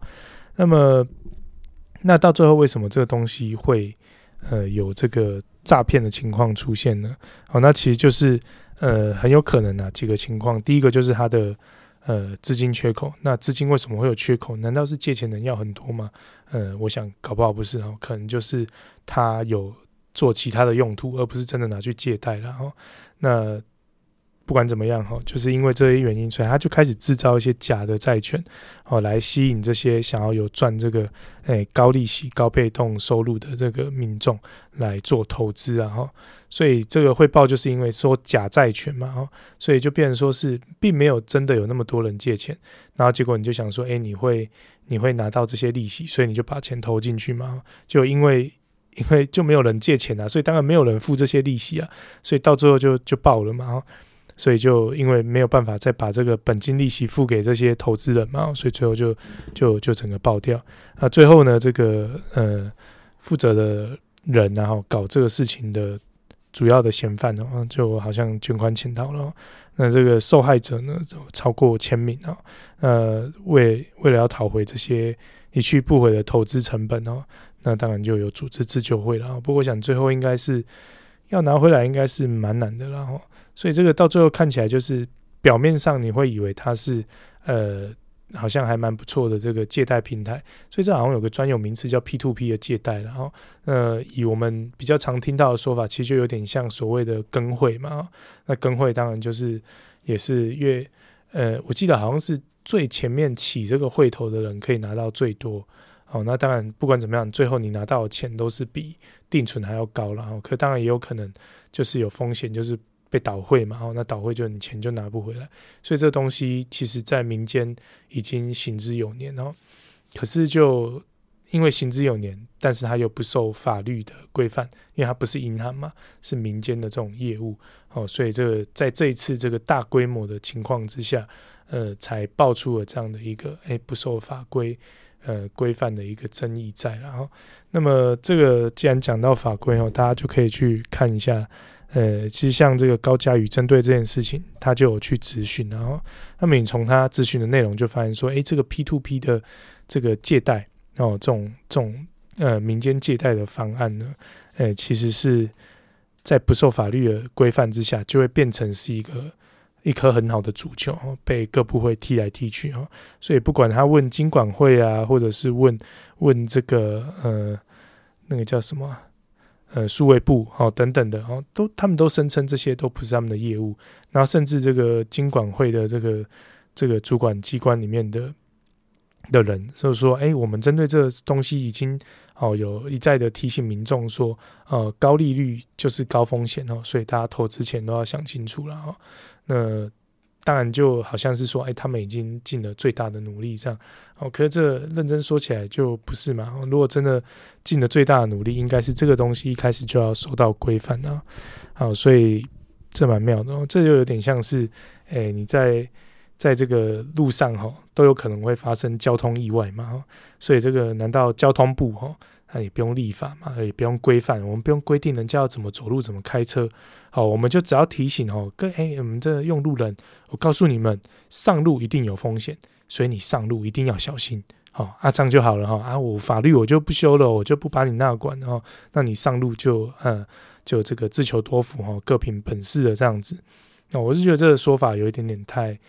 那么。那到最后，为什么这个东西会呃有这个诈骗的情况出现呢？好，那其实就是呃很有可能啊几个情况。第一个就是它的呃资金缺口。那资金为什么会有缺口？难道是借钱人要很多吗？呃，我想搞不好不是哦，可能就是他有做其他的用途，而不是真的拿去借贷了哈。那不管怎么样哈，就是因为这些原因，所以他就开始制造一些假的债券，哦，来吸引这些想要有赚这个诶高利息、高被动收入的这个民众来做投资啊哈。所以这个会爆，就是因为说假债权嘛哈，所以就变成说是并没有真的有那么多人借钱，然后结果你就想说，诶，你会你会拿到这些利息，所以你就把钱投进去嘛，就因为因为就没有人借钱啊，所以当然没有人付这些利息啊，所以到最后就就爆了嘛。哈所以就因为没有办法再把这个本金利息付给这些投资人嘛，所以最后就就就整个爆掉。那最后呢，这个呃负责的人然后搞这个事情的主要的嫌犯哦，就好像卷款潜逃了。那这个受害者呢，就超过千名啊。呃，为为了要讨回这些一去不回的投资成本哦，那当然就有组织自救会了。不过我想最后应该是要拿回来，应该是蛮难的然后。所以这个到最后看起来就是表面上你会以为它是呃。好像还蛮不错的这个借贷平台，所以这好像有个专有名词叫 P2P 的借贷，然后呃，以我们比较常听到的说法，其实就有点像所谓的跟会嘛。那跟会当然就是也是越呃，我记得好像是最前面起这个会头的人可以拿到最多。好，那当然不管怎么样，最后你拿到的钱都是比定存还要高，然后可当然也有可能就是有风险，就是。被倒会嘛，然后，那倒会就你钱就拿不回来，所以这东西其实在民间已经行之有年哦。可是就因为行之有年，但是它又不受法律的规范，因为它不是银行嘛，是民间的这种业务哦，所以这个在这一次这个大规模的情况之下，呃，才爆出了这样的一个诶不受法规呃规范的一个争议在，然后那么这个既然讲到法规哦，大家就可以去看一下。呃，其实像这个高嘉宇针对这件事情，他就有去咨询，然后那么你从他咨询的内容就发现说，诶，这个 P to P 的这个借贷哦，这种这种呃民间借贷的方案呢，呃，其实是在不受法律的规范之下，就会变成是一个一颗很好的足球，被各部会踢来踢去哈。所以不管他问金管会啊，或者是问问这个呃那个叫什么？呃，数位部哦等等的哦，都他们都声称这些都不是他们的业务，然后甚至这个金管会的这个这个主管机关里面的的人，就是说，哎，我们针对这个东西已经哦有一再的提醒民众说，呃，高利率就是高风险哦，所以大家投资前都要想清楚了哈。那当然，就好像是说，哎，他们已经尽了最大的努力，这样。哦，可是这认真说起来就不是嘛。如果真的尽了最大的努力，应该是这个东西一开始就要受到规范啊。好，所以这蛮妙的。这就有点像是，哎，你在在这个路上哈，都有可能会发生交通意外嘛。所以这个难道交通部哈？那也不用立法嘛，也不用规范，我们不用规定人家要怎么走路、怎么开车。好，我们就只要提醒哦，跟哎，我们这用路人，我告诉你们，上路一定有风险，所以你上路一定要小心。好，啊，这样就好了哈。啊，我法律我就不修了，我就不把你那管哦。那你上路就嗯，就这个自求多福哈，各凭本事的这样子。那我是觉得这个说法有一点点太，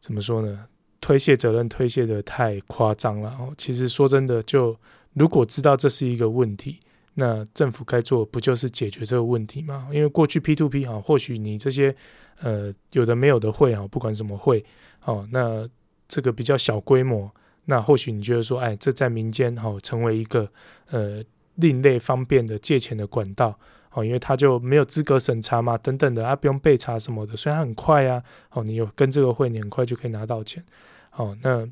怎么说呢？推卸责任推卸得太夸张了哦。其实说真的就。如果知道这是一个问题，那政府该做不就是解决这个问题吗？因为过去 P2P 啊，或许你这些呃有的没有的会啊，不管什么会哦，那这个比较小规模，那或许你觉得说，哎，这在民间哈成为一个呃另类方便的借钱的管道哦，因为他就没有资格审查嘛，等等的啊，不用备查什么的，所以它很快啊，哦，你有跟这个会，你很快就可以拿到钱，哦，那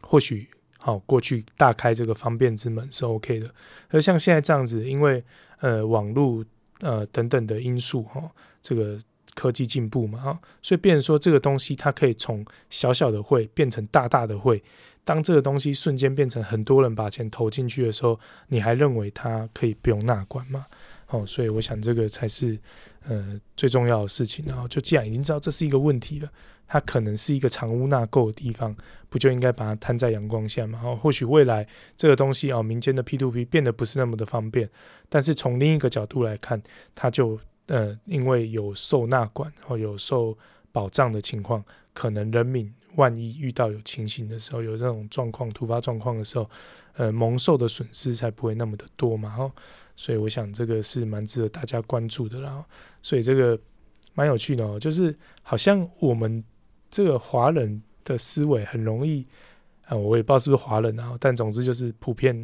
或许。好，过去大开这个方便之门是 OK 的，而像现在这样子，因为呃网络呃等等的因素哈，这个科技进步嘛哈，所以变说这个东西它可以从小小的会变成大大的会，当这个东西瞬间变成很多人把钱投进去的时候，你还认为它可以不用纳管吗？哦，所以我想这个才是呃最重要的事情。然后就既然已经知道这是一个问题了。它可能是一个藏污纳垢的地方，不就应该把它摊在阳光下吗？哦，或许未来这个东西哦，民间的 P2P 变得不是那么的方便，但是从另一个角度来看，它就呃，因为有受纳管或有受保障的情况，可能人民万一遇到有情形的时候，有这种状况突发状况的时候，呃，蒙受的损失才不会那么的多嘛。哦，所以我想这个是蛮值得大家关注的啦。所以这个蛮有趣的哦，就是好像我们。这个华人的思维很容易，啊，我也不知道是不是华人啊，但总之就是普遍，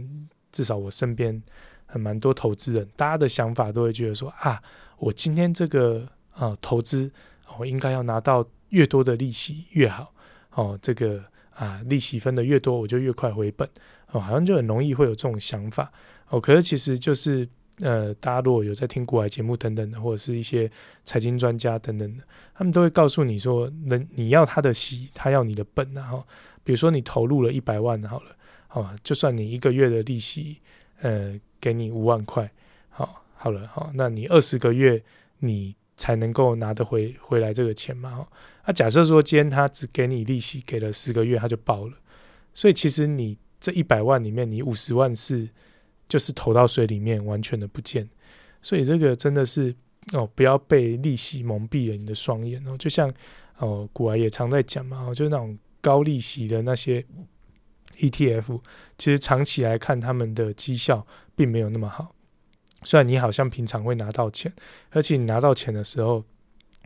至少我身边很蛮多投资人，大家的想法都会觉得说啊，我今天这个啊投资，我应该要拿到越多的利息越好，哦，这个啊利息分得越多，我就越快回本，哦，好像就很容易会有这种想法，哦，可是其实就是。呃，大家如果有在听国外节目等等的，或者是一些财经专家等等的，他们都会告诉你说，能你要他的息，他要你的本，然后比如说你投入了一百万好了，哦，就算你一个月的利息，呃，给你五万块，好，好了哈，那你二十个月你才能够拿得回回来这个钱嘛？那假设说今天他只给你利息，给了十个月他就爆了，所以其实你这一百万里面，你五十万是就是投到水里面，完全的不见。所以这个真的是哦，不要被利息蒙蔽了你的双眼哦。就像哦，股癌也常在讲嘛，哦，就是那种高利息的那些 ETF，其实长期来看，他们的绩效并没有那么好。虽然你好像平常会拿到钱，而且你拿到钱的时候，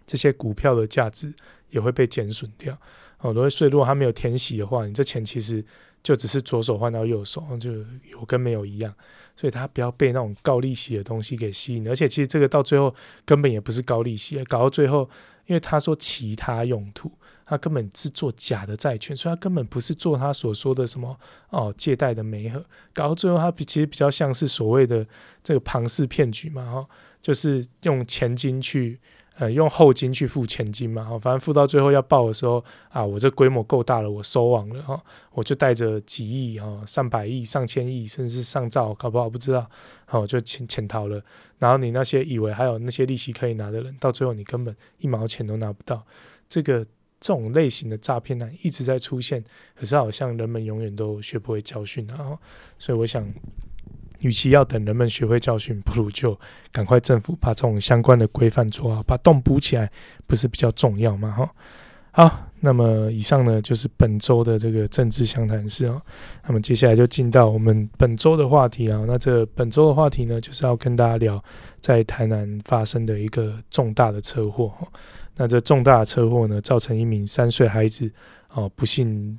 这些股票的价值也会被减损掉。哦，所以如果它没有填息的话，你这钱其实就只是左手换到右手，就有跟没有一样。所以他不要被那种高利息的东西给吸引，而且其实这个到最后根本也不是高利息，搞到最后，因为他说其他用途。他根本是做假的债券，所以他根本不是做他所说的什么哦借贷的媒合，搞到最后他其实比较像是所谓的这个庞氏骗局嘛，哈，就是用钱金去呃用后金去付前金嘛，哈，反正付到最后要报的时候啊，我这规模够大了，我收网了哈，我就带着几亿啊、上百亿、上千亿，甚至上兆，搞不好不知道，好就潜潜逃了，然后你那些以为还有那些利息可以拿的人，到最后你根本一毛钱都拿不到，这个。这种类型的诈骗呢，一直在出现，可是好像人们永远都学不会教训啊。所以我想，与其要等人们学会教训，不如就赶快政府把这种相关的规范做好，把洞补起来，不是比较重要吗？哈，好，那么以上呢就是本周的这个政治相谈室啊。那么接下来就进到我们本周的话题啊。那这本周的话题呢，就是要跟大家聊在台南发生的一个重大的车祸哈。那这重大的车祸呢，造成一名三岁孩子啊不幸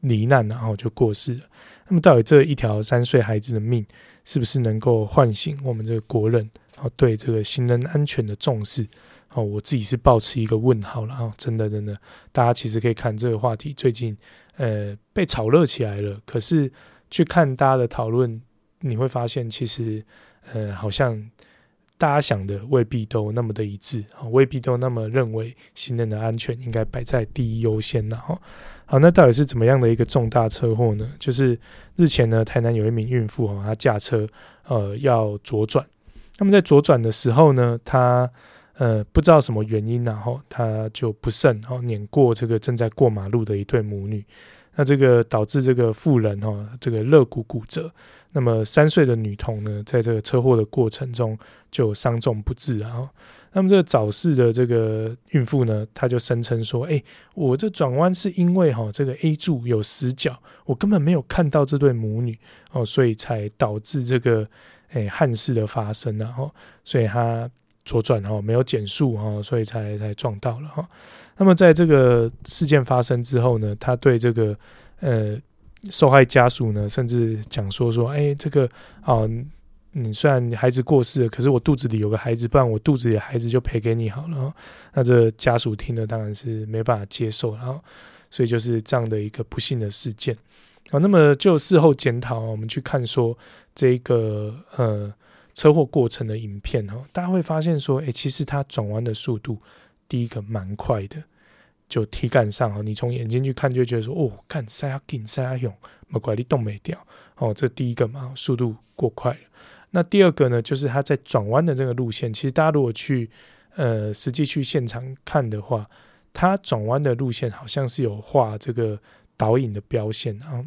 罹难，然后就过世了。那么，到底这一条三岁孩子的命，是不是能够唤醒我们这个国人哦对这个行人安全的重视？哦，我自己是抱持一个问号了啊！真的，真的，大家其实可以看这个话题，最近呃被炒热起来了。可是去看大家的讨论，你会发现其实呃好像。大家想的未必都那么的一致，啊未必都那么认为行人的安全应该摆在第一优先的哈。好，那到底是怎么样的一个重大车祸呢？就是日前呢，台南有一名孕妇哈，她驾车呃要左转，那么在左转的时候呢，她呃不知道什么原因，然后她就不慎哦碾过这个正在过马路的一对母女。那这个导致这个妇人哈，这个肋骨骨折。那么三岁的女童呢，在这个车祸的过程中就伤重不治啊。那么这个早逝的这个孕妇呢，她就声称说：“哎，我这转弯是因为哈这个 A 柱有死角，我根本没有看到这对母女哦，所以才导致这个哎憾事的发生，然后所以她左转哈没有减速哈，所以才才撞到了哈。”那么在这个事件发生之后呢，他对这个呃受害家属呢，甚至讲说说，哎，这个啊，你虽然孩子过世了，可是我肚子里有个孩子，不然我肚子里的孩子就赔给你好了。那这家属听了当然是没办法接受，然后所以就是这样的一个不幸的事件。好，那么就事后检讨，我们去看说这个呃车祸过程的影片哈，大家会发现说，哎，其实他转弯的速度。第一个蛮快的，就体感上哦，你从眼睛去看就觉得说，哦，看塞啊紧塞啊勇，没拐力动没掉哦，这第一个嘛，速度过快了。那第二个呢，就是它在转弯的这个路线，其实大家如果去呃实际去现场看的话，它转弯的路线好像是有画这个导引的标线啊。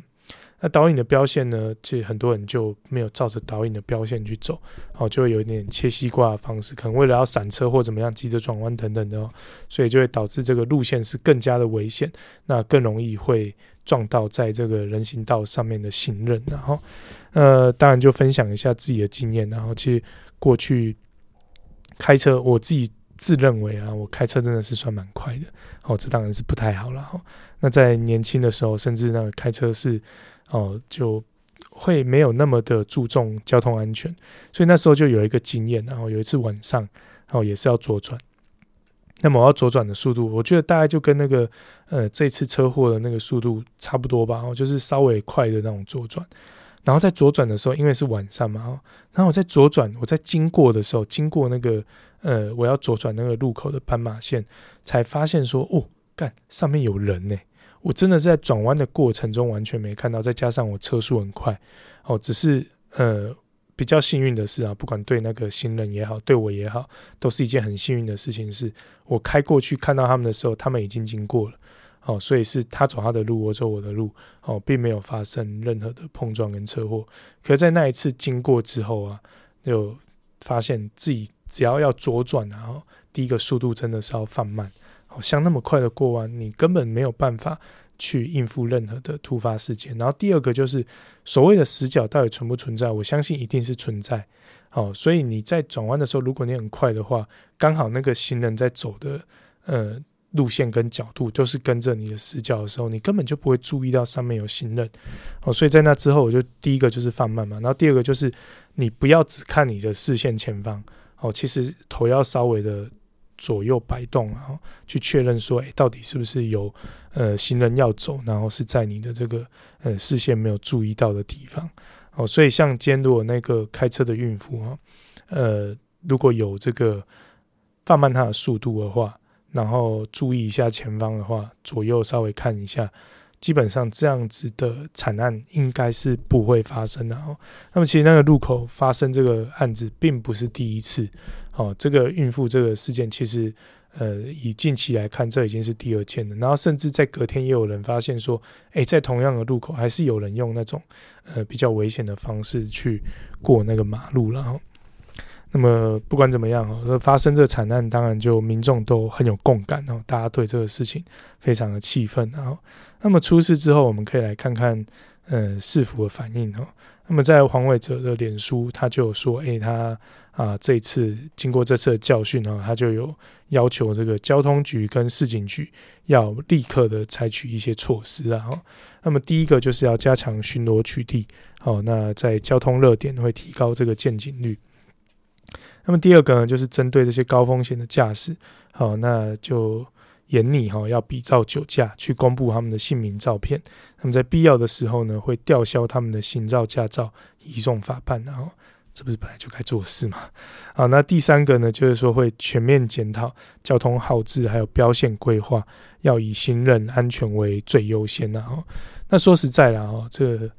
那导引的标线呢？其实很多人就没有照着导引的标线去走，哦，就会有一点切西瓜的方式，可能为了要闪车或怎么样，急着转弯等等的哦，所以就会导致这个路线是更加的危险，那更容易会撞到在这个人行道上面的行人。然后，呃，当然就分享一下自己的经验，然后其实过去开车，我自己自认为啊，我开车真的是算蛮快的，哦，这当然是不太好了哈。那在年轻的时候，甚至那个开车是。哦，就会没有那么的注重交通安全，所以那时候就有一个经验，然后有一次晚上，然后也是要左转，那么我要左转的速度，我觉得大概就跟那个呃这次车祸的那个速度差不多吧，哦，就是稍微快的那种左转，然后在左转的时候，因为是晚上嘛，然后我在左转，我在经过的时候，经过那个呃我要左转那个路口的斑马线，才发现说，哦，干，上面有人呢。我真的是在转弯的过程中完全没看到，再加上我车速很快，哦，只是呃比较幸运的是啊，不管对那个行人也好，对我也好，都是一件很幸运的事情。是我开过去看到他们的时候，他们已经经过了，哦，所以是他走他的路，我走我的路，哦，并没有发生任何的碰撞跟车祸。可在那一次经过之后啊，就发现自己只要要左转，然后第一个速度真的是要放慢，好像那么快的过弯，你根本没有办法。去应付任何的突发事件，然后第二个就是所谓的死角到底存不存在？我相信一定是存在。哦，所以你在转弯的时候，如果你很快的话，刚好那个行人在走的呃路线跟角度都是跟着你的死角的时候，你根本就不会注意到上面有行人。哦，所以在那之后，我就第一个就是放慢嘛，然后第二个就是你不要只看你的视线前方。哦，其实头要稍微的。左右摆动，然后去确认说，哎，到底是不是有呃行人要走，然后是在你的这个呃视线没有注意到的地方。哦，所以像今天如果那个开车的孕妇啊，呃，如果有这个放慢她的速度的话，然后注意一下前方的话，左右稍微看一下。基本上这样子的惨案应该是不会发生的哦。那么其实那个路口发生这个案子并不是第一次哦。这个孕妇这个事件其实呃以近期来看，这已经是第二件了。然后甚至在隔天也有人发现说，诶，在同样的路口还是有人用那种呃比较危险的方式去过那个马路了哈。那么不管怎么样哦，发生这惨案，当然就民众都很有共感哦，大家对这个事情非常的气愤。然后，那么出事之后，我们可以来看看呃市府的反应哦。那么在黄伟哲的脸书，他就有说，诶，他啊这一次经过这次的教训哦，他就有要求这个交通局跟市警局要立刻的采取一些措施啊。那么第一个就是要加强巡逻取缔，好，那在交通热点会提高这个见警率。那么第二个呢，就是针对这些高风险的驾驶，好，那就严拟哈，要比照酒驾去公布他们的姓名照片。那么在必要的时候呢，会吊销他们的行照驾照，移送法办。然后这不是本来就该做事吗？好，那第三个呢，就是说会全面检讨交通号志还有标线规划，要以行人安全为最优先。然后，那说实在的哈，这。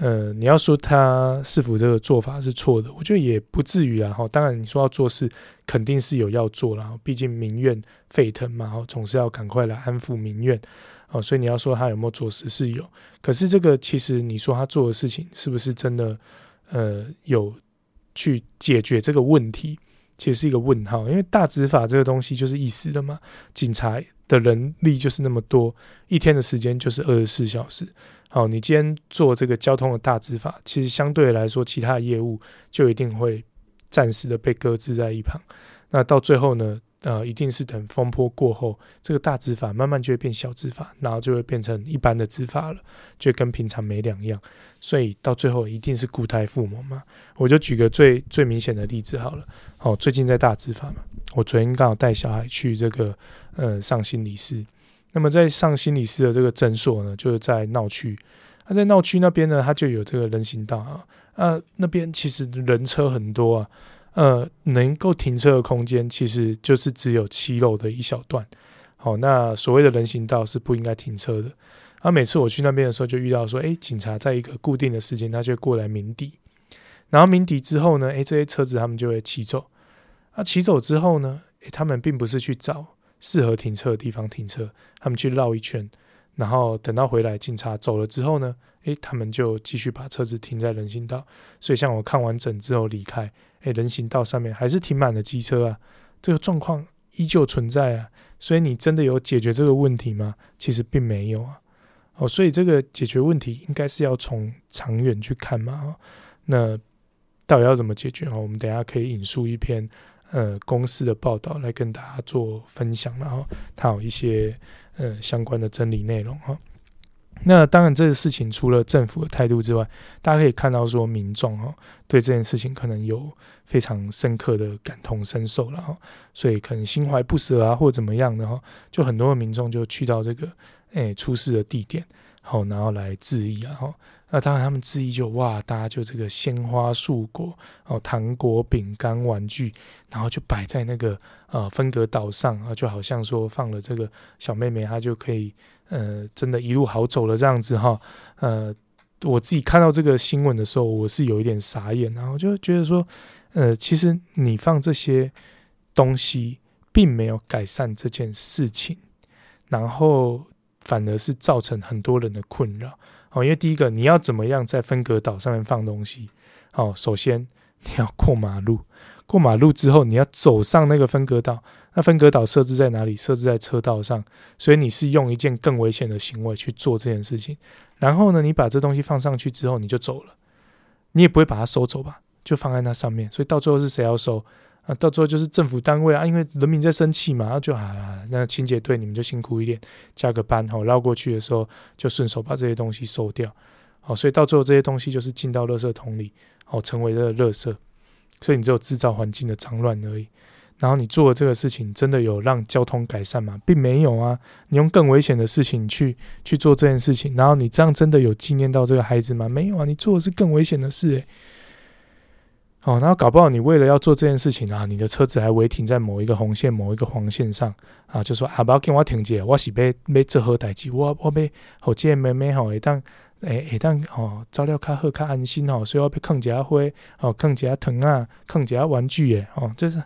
呃，你要说他是否这个做法是错的，我觉得也不至于啊。哈，当然你说要做事，肯定是有要做了。毕竟民怨沸腾嘛，哈，总是要赶快来安抚民怨。哦，所以你要说他有没有做事是有，可是这个其实你说他做的事情是不是真的，呃，有去解决这个问题，其实是一个问号。因为大执法这个东西就是一时的嘛，警察的人力就是那么多，一天的时间就是二十四小时。好，你今天做这个交通的大执法，其实相对来说，其他的业务就一定会暂时的被搁置在一旁。那到最后呢，呃，一定是等风波过后，这个大执法慢慢就会变小执法，然后就会变成一般的执法了，就跟平常没两样。所以到最后一定是固态复萌嘛。我就举个最最明显的例子好了。好，最近在大执法嘛，我昨天刚好带小孩去这个呃上心理师。那么在上心理师的这个诊所呢，就是在闹区。那在闹区那边呢，它就有这个人行道啊。那，那边其实人车很多啊。呃，能够停车的空间其实就是只有七楼的一小段。好，那所谓的人行道是不应该停车的。啊，每次我去那边的时候，就遇到说，诶，警察在一个固定的时间，他就过来鸣笛。然后鸣笛之后呢，诶，这些车子他们就会骑走。啊，骑走之后呢，诶，他们并不是去找。适合停车的地方停车，他们去绕一圈，然后等到回来警察走了之后呢，诶，他们就继续把车子停在人行道。所以像我看完整之后离开，诶，人行道上面还是停满了机车啊，这个状况依旧存在啊。所以你真的有解决这个问题吗？其实并没有啊。哦，所以这个解决问题应该是要从长远去看嘛。那到底要怎么解决？哦，我们等下可以引述一篇。呃，公司的报道来跟大家做分享，然后它有一些呃相关的真理内容哈。那当然，这个事情除了政府的态度之外，大家可以看到说民众哈对这件事情可能有非常深刻的感同身受了哈，所以可能心怀不舍啊，或怎么样的哈，就很多的民众就去到这个诶、出事的地点，好，然后来致意啊哈。那当然，他们质疑就哇，大家就这个鲜花、素果、哦糖果、饼干、玩具，然后就摆在那个呃分隔岛上啊，就好像说放了这个小妹妹，她就可以呃真的一路好走了这样子哈。呃，我自己看到这个新闻的时候，我是有一点傻眼，然后就觉得说，呃，其实你放这些东西，并没有改善这件事情，然后反而是造成很多人的困扰。哦，因为第一个，你要怎么样在分隔岛上面放东西？哦，首先你要过马路，过马路之后你要走上那个分隔岛。那分隔岛设置在哪里？设置在车道上，所以你是用一件更危险的行为去做这件事情。然后呢，你把这东西放上去之后，你就走了，你也不会把它收走吧？就放在那上面。所以到最后是谁要收？到最后就是政府单位啊，因为人民在生气嘛，然后就啊，那清洁队你们就辛苦一点，加个班吼，绕过去的时候就顺手把这些东西收掉。好，所以到最后这些东西就是进到垃圾桶里，好，成为了垃圾。所以你只有制造环境的脏乱而已。然后你做的这个事情真的有让交通改善吗？并没有啊！你用更危险的事情去去做这件事情，然后你这样真的有纪念到这个孩子吗？没有啊！你做的是更危险的事诶、哦，然后搞不好你为了要做这件事情啊，你的车子还违停在某一个红线、某一个黄线上啊，就说啊，不要跟我停车，我是被被这何代志，我我被好见妹妹吼，会当诶会当哦，照料较好较安心哦，所以我被坑一下花哦，坑一下藤啊，坑一下玩具诶，哦，就是。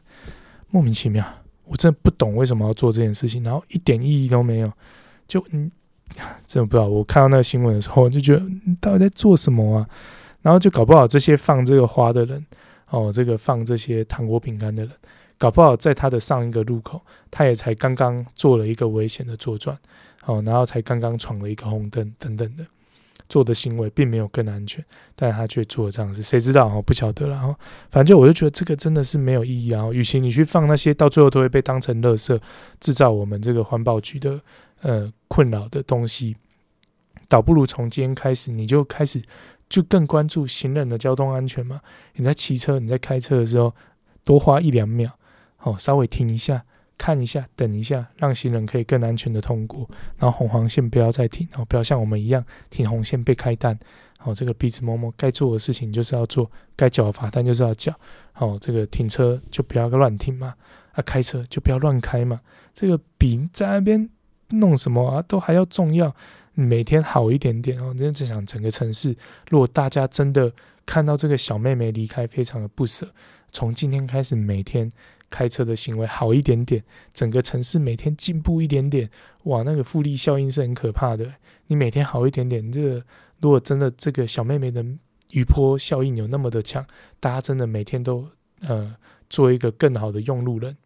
莫名其妙，我真的不懂为什么要做这件事情，然后一点意义都没有。就嗯，[LAUGHS] 真的不知道。我看到那个新闻的时候，就觉得你到底在做什么啊？然后就搞不好这些放这个花的人，哦，这个放这些糖果饼干的人，搞不好在他的上一个路口，他也才刚刚做了一个危险的左转，哦，然后才刚刚闯了一个红灯等等的。做的行为并没有更安全，但他却做了这样子，谁知道哦？不晓得了哈。反正我就觉得这个真的是没有意义啊。与其你去放那些，到最后都会被当成垃圾，制造我们这个环保局的呃困扰的东西，倒不如从今天开始，你就开始就更关注行人的交通安全嘛。你在骑车、你在开车的时候，多花一两秒，哦，稍微停一下。看一下，等一下，让行人可以更安全的通过。然后红黄线不要再停，然后不要像我们一样停红线被开单。好，这个鼻子摸摸，该做的事情就是要做，该缴罚单就是要缴。好，这个停车就不要乱停嘛，啊，开车就不要乱开嘛。这个比在那边弄什么啊都还要重要。每天好一点点哦，真的在想整个城市，如果大家真的看到这个小妹妹离开，非常的不舍，从今天开始每天。开车的行为好一点点，整个城市每天进步一点点，哇，那个复利效应是很可怕的。你每天好一点点，这个如果真的这个小妹妹的余波效应有那么的强，大家真的每天都呃做一个更好的用路人，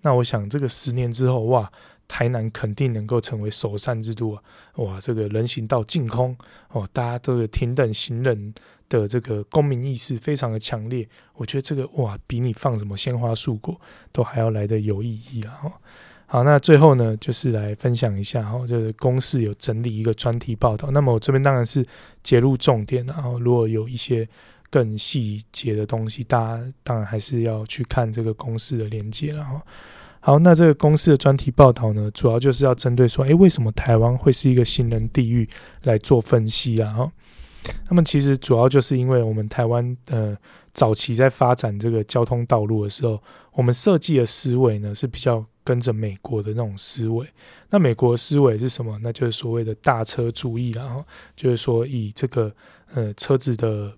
那我想这个十年之后，哇。台南肯定能够成为首善之都啊！哇，这个人行道净空哦，大家都有平等行人的这个公民意识非常的强烈。我觉得这个哇，比你放什么鲜花素果都还要来得有意义啊！好，那最后呢，就是来分享一下哈，就是公视有整理一个专题报道。那么我这边当然是揭露重点，然后如果有一些更细节的东西，大家当然还是要去看这个公视的连接了哈。好，那这个公司的专题报道呢，主要就是要针对说，诶，为什么台湾会是一个行人地狱来做分析啊？哈，那么其实主要就是因为我们台湾呃早期在发展这个交通道路的时候，我们设计的思维呢是比较跟着美国的那种思维。那美国思维是什么？那就是所谓的大车主义，然后就是说以这个呃车子的。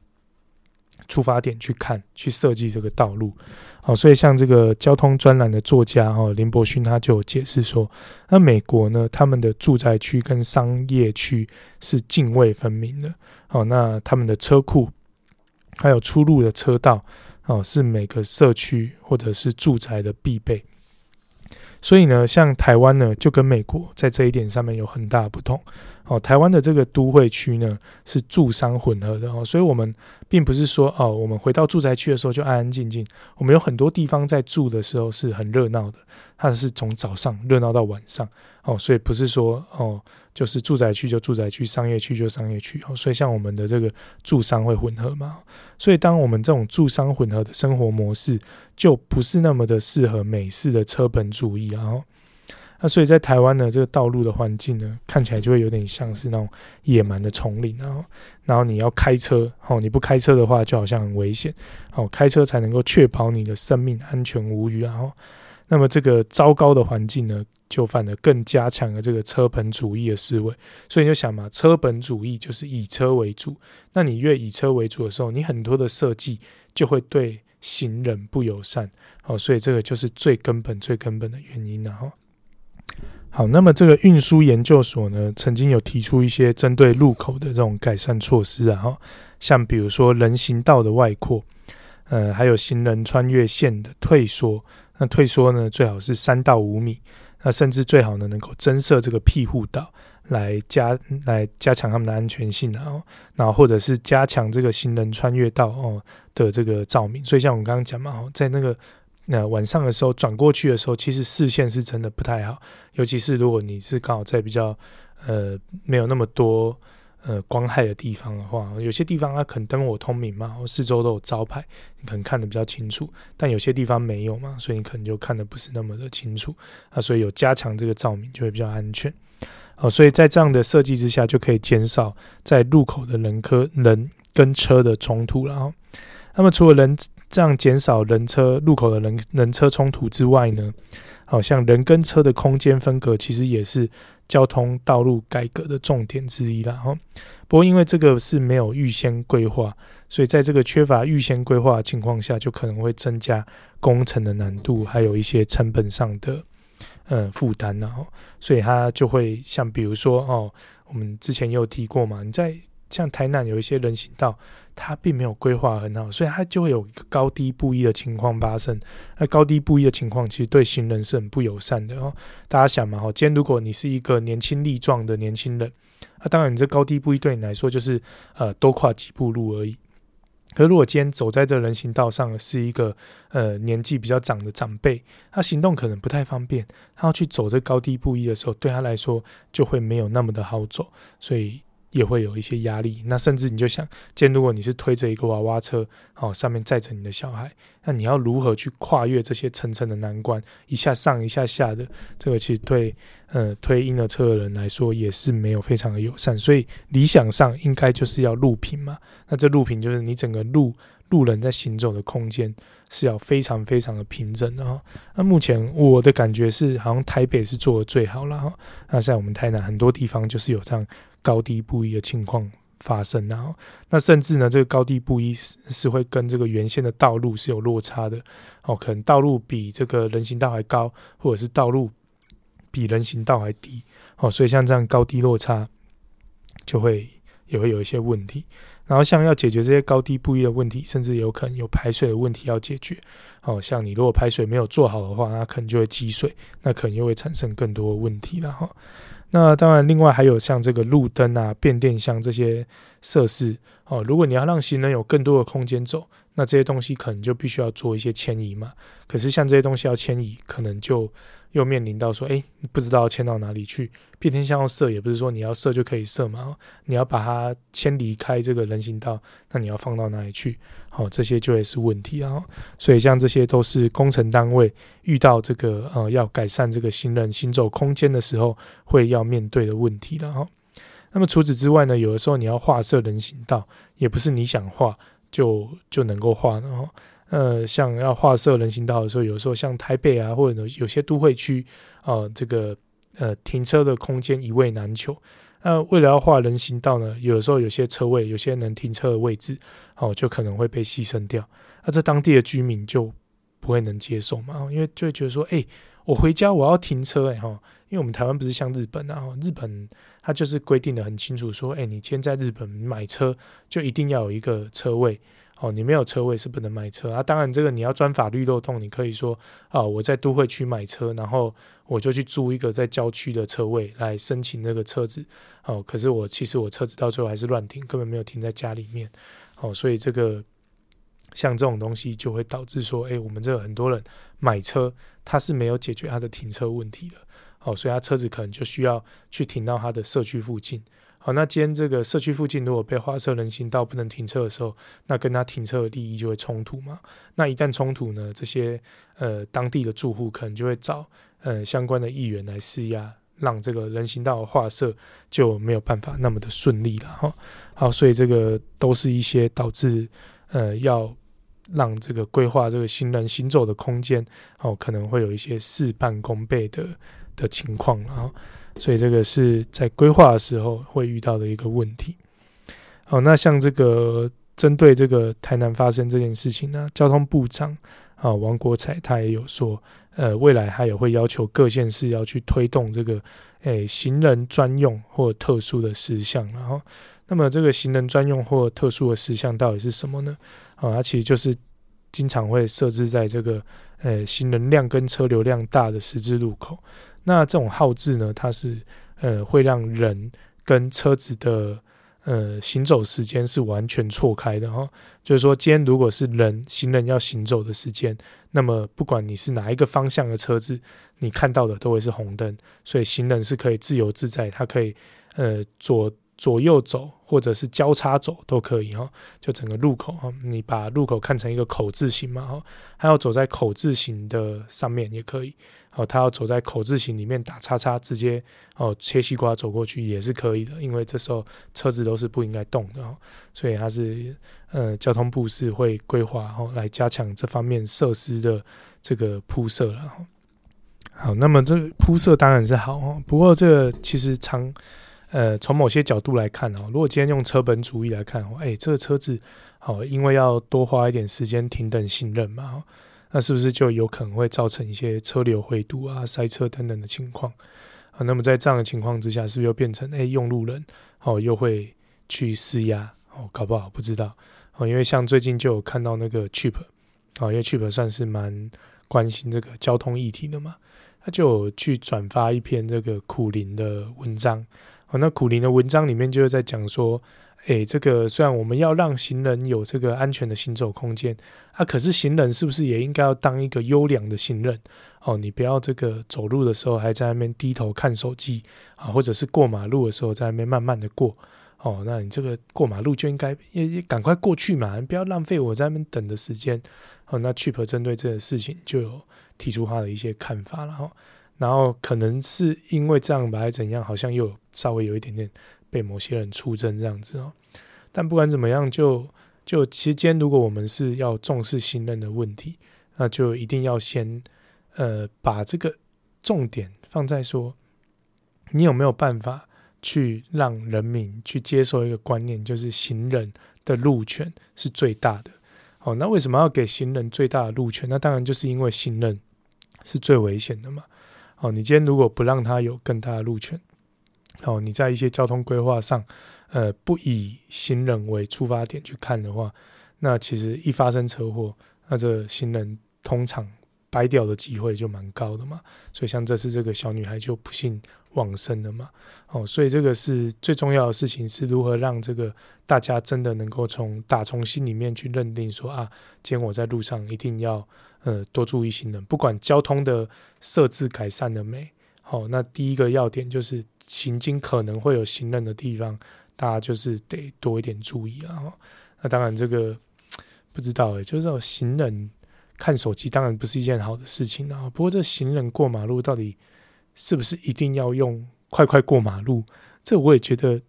出发点去看，去设计这个道路，好，所以像这个交通专栏的作家哈林伯勋他就有解释说，那美国呢，他们的住宅区跟商业区是泾渭分明的，好，那他们的车库还有出入的车道，哦，是每个社区或者是住宅的必备。所以呢，像台湾呢，就跟美国在这一点上面有很大不同。哦，台湾的这个都会区呢是住商混合的哦，所以我们并不是说哦，我们回到住宅区的时候就安安静静。我们有很多地方在住的时候是很热闹的，它是从早上热闹到晚上哦，所以不是说哦，就是住宅区就住宅区，商业区就商业区哦。所以像我们的这个住商会混合嘛，所以当我们这种住商混合的生活模式就不是那么的适合美式的车本主义啊。那所以在台湾呢，这个道路的环境呢，看起来就会有点像是那种野蛮的丛林，然后，然后你要开车，哦，你不开车的话，就好像很危险，哦，开车才能够确保你的生命安全无虞，然后，那么这个糟糕的环境呢，就反而更加强了这个车本主义的思维。所以你就想嘛，车本主义就是以车为主，那你越以车为主的时候，你很多的设计就会对行人不友善。哦，所以这个就是最根本、最根本的原因了哈。好，那么这个运输研究所呢，曾经有提出一些针对路口的这种改善措施啊，哈，像比如说人行道的外扩，呃，还有行人穿越线的退缩，那退缩呢，最好是三到五米，那甚至最好呢，能够增设这个庇护岛来加来加强他们的安全性啊，然后或者是加强这个行人穿越道哦的这个照明，所以像我们刚刚讲嘛，在那个。那晚上的时候转过去的时候，其实视线是真的不太好，尤其是如果你是刚好在比较呃没有那么多呃光害的地方的话，有些地方它可能灯火通明嘛，四周都有招牌，你可能看得比较清楚，但有些地方没有嘛，所以你可能就看得不是那么的清楚啊，所以有加强这个照明就会比较安全。好，所以在这样的设计之下，就可以减少在路口的人科人跟车的冲突了。那么除了人这样减少人车路口的人人车冲突之外呢，好像人跟车的空间分隔，其实也是交通道路改革的重点之一啦。哈，不过因为这个是没有预先规划，所以在这个缺乏预先规划的情况下，就可能会增加工程的难度，还有一些成本上的嗯负担。然后，所以它就会像比如说哦，我们之前也有提过嘛，你在。像台南有一些人行道，它并没有规划很好，所以它就会有一个高低不一的情况发生。那高低不一的情况，其实对行人是很不友善的哦。大家想嘛，哈，今天如果你是一个年轻力壮的年轻人，那当然你这高低不一对你来说就是呃多跨几步路而已。可是如果今天走在这人行道上是一个呃年纪比较长的长辈，他行动可能不太方便，他要去走这高低不一的时候，对他来说就会没有那么的好走，所以。也会有一些压力，那甚至你就想，今天如果你是推着一个娃娃车，哦，上面载着你的小孩，那你要如何去跨越这些层层的难关，一下上一下下的，这个其实对呃推婴儿车的人来说也是没有非常的友善，所以理想上应该就是要路平嘛，那这路平就是你整个路路人在行走的空间是要非常非常的平整的哈。那目前我的感觉是，好像台北是做的最好了哈，那在我们台南很多地方就是有这样。高低不一的情况发生，然后那甚至呢，这个高低不一是是会跟这个原先的道路是有落差的哦，可能道路比这个人行道还高，或者是道路比人行道还低哦，所以像这样高低落差就会也会有一些问题。然后像要解决这些高低不一的问题，甚至有可能有排水的问题要解决哦。像你如果排水没有做好的话，那可能就会积水，那可能又会产生更多的问题了哈。那当然，另外还有像这个路灯啊、变电箱这些设施哦。如果你要让行人有更多的空间走，那这些东西可能就必须要做一些迁移嘛。可是像这些东西要迁移，可能就又面临到说，哎，你不知道迁到哪里去。变天箱要设，也不是说你要设就可以设嘛。你要把它迁离开这个人行道，那你要放到哪里去？好，这些就会是问题啊。所以像这些都是工程单位遇到这个呃要改善这个行人行走空间的时候会要面对的问题了哈。那么除此之外呢，有的时候你要画设人行道，也不是你想画就就能够画的哈。呃，像要画设人行道的时候，有时候像台北啊，或者有些都会区啊，这个呃停车的空间一位难求。那为了要画人行道呢，有时候有些车位，有些能停车的位置，哦，就可能会被牺牲掉。那这当地的居民就不会能接受嘛，因为就觉得说，哎，我回家我要停车，哎哈，因为我们台湾不是像日本啊，日本它就是规定的很清楚，说，哎，你今天在日本买车就一定要有一个车位。哦，你没有车位是不能买车啊。当然，这个你要钻法律漏洞，你可以说啊，我在都会区买车，然后我就去租一个在郊区的车位来申请那个车子。哦，可是我其实我车子到最后还是乱停，根本没有停在家里面。哦，所以这个像这种东西就会导致说，诶，我们这很多人买车他是没有解决他的停车问题的。哦，所以他车子可能就需要去停到他的社区附近。好，那今天这个社区附近如果被划设人行道不能停车的时候，那跟他停车的利益就会冲突嘛。那一旦冲突呢，这些呃当地的住户可能就会找呃相关的议员来施压，让这个人行道的划设就没有办法那么的顺利了哈。好，所以这个都是一些导致呃要让这个规划这个行人行走的空间哦，可能会有一些事半功倍的的情况，然后，所以这个是在规划的时候会遇到的一个问题。好，那像这个针对这个台南发生这件事情呢，交通部长啊王国材他也有说，呃，未来他也会要求各县市要去推动这个，诶，行人专用或特殊的事项，然后，那么这个行人专用或特殊的事项到底是什么呢？啊，它其实就是经常会设置在这个。呃，行人量跟车流量大的十字路口，那这种号志呢，它是呃会让人跟车子的呃行走时间是完全错开的哈。就是说，今天如果是人行人要行走的时间，那么不管你是哪一个方向的车子，你看到的都会是红灯，所以行人是可以自由自在，它可以呃左。左右走，或者是交叉走都可以哈，就整个路口哈，你把路口看成一个口字形嘛哈，他要走在口字形的上面也可以，哦，他要走在口字形里面打叉叉，直接哦切西瓜走过去也是可以的，因为这时候车子都是不应该动的哦，所以它是呃交通部是会规划哈来加强这方面设施的这个铺设了哈。好，那么这铺设当然是好哦，不过这个其实常。呃，从某些角度来看哦，如果今天用车本主义来看哦，哎，这个车子好，因为要多花一点时间停等信任嘛，那是不是就有可能会造成一些车流回堵啊、塞车等等的情况啊？那么在这样的情况之下，是不是又变成哎，用路人哦又会去施压哦？搞不好不知道哦，因为像最近就有看到那个 Cheap 啊，因为 Cheap 算是蛮关心这个交通议题的嘛，他就有去转发一篇这个苦林的文章哦。那苦林的文章里面就是在讲说，诶，这个虽然我们要让行人有这个安全的行走空间啊，可是行人是不是也应该要当一个优良的行人？哦，你不要这个走路的时候还在那边低头看手机啊，或者是过马路的时候在那边慢慢的过。哦，那你这个过马路就应该也也赶快过去嘛，不要浪费我在那边等的时间。哦，那 Cheap 针对这个事情就有提出他的一些看法了哈。然后可能是因为这样吧，还怎样，好像又稍微有一点点被某些人出征这样子哦。但不管怎么样，就就期间，如果我们是要重视行人的问题，那就一定要先呃把这个重点放在说，你有没有办法去让人民去接受一个观念，就是行人的路权是最大的。哦，那为什么要给行人最大的路权？那当然就是因为行人是最危险的嘛。哦，你今天如果不让他有更大的路权，哦，你在一些交通规划上，呃，不以行人为出发点去看的话，那其实一发生车祸，那这行人通常掰掉的机会就蛮高的嘛。所以像这次这个小女孩就不幸往生了嘛。哦，所以这个是最重要的事情，是如何让这个大家真的能够从打从心里面去认定说啊，今天我在路上一定要。呃，多注意行人，不管交通的设置改善了没，好，那第一个要点就是行经可能会有行人的地方，大家就是得多一点注意啊。那当然这个 [TSK] 不知道诶，就是行人看手机，当然不是一件好的事情啊。不过这行人过马路到底是不是一定要用快快过马路？这我也觉得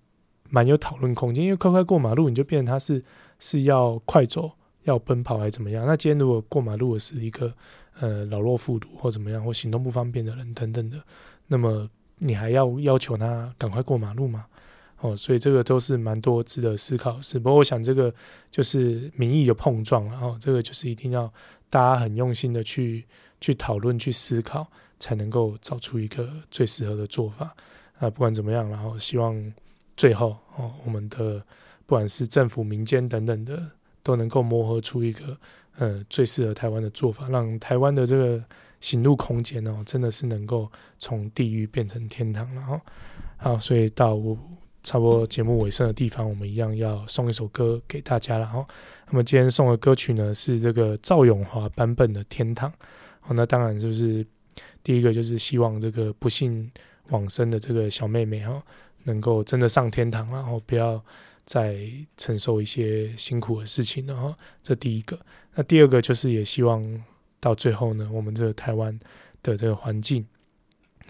蛮有讨论空间，因为快快过马路，你就变成他是是要快走。要奔跑还是怎么样？那今天如果过马路的是一个呃老弱妇孺或怎么样，或行动不方便的人等等的，那么你还要要求他赶快过马路吗？哦，所以这个都是蛮多值得思考的事。不过我想这个就是民意的碰撞，然后这个就是一定要大家很用心的去去讨论、去思考，才能够找出一个最适合的做法。啊，不管怎么样，然后希望最后哦，我们的不管是政府、民间等等的。都能够磨合出一个呃最适合台湾的做法，让台湾的这个行路空间哦，真的是能够从地狱变成天堂了哈。好，所以到差不多节目尾声的地方，我们一样要送一首歌给大家了哈。那么今天送的歌曲呢是这个赵咏华版本的《天堂》。好，那当然就是第一个就是希望这个不幸往生的这个小妹妹哈，能够真的上天堂，然后不要。再承受一些辛苦的事情，然后这第一个，那第二个就是也希望到最后呢，我们这个台湾的这个环境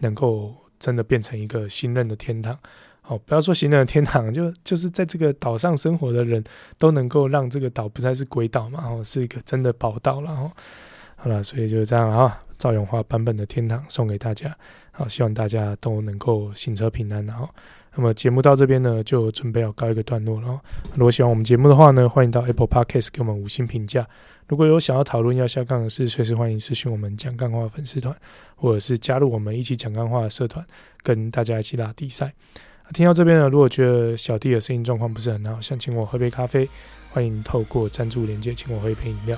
能够真的变成一个行人的天堂。好，不要说行人的天堂，就就是在这个岛上生活的人都能够让这个岛不再是鬼岛嘛，然后是一个真的宝岛了。然后好了，所以就是这样了哈。赵永华版本的天堂送给大家。好，希望大家都能够行车平安。然后，那么节目到这边呢，就准备要告一个段落了。如果喜欢我们节目的话呢，欢迎到 Apple Podcast 给我们五星评价。如果有想要讨论要下杠的事，随时欢迎私讯我们讲干话粉丝团，或者是加入我们一起讲干话的社团，跟大家一起打比赛。听到这边呢，如果觉得小弟的声音状况不是很好，想请我喝杯咖啡，欢迎透过赞助连接请我喝一杯饮料。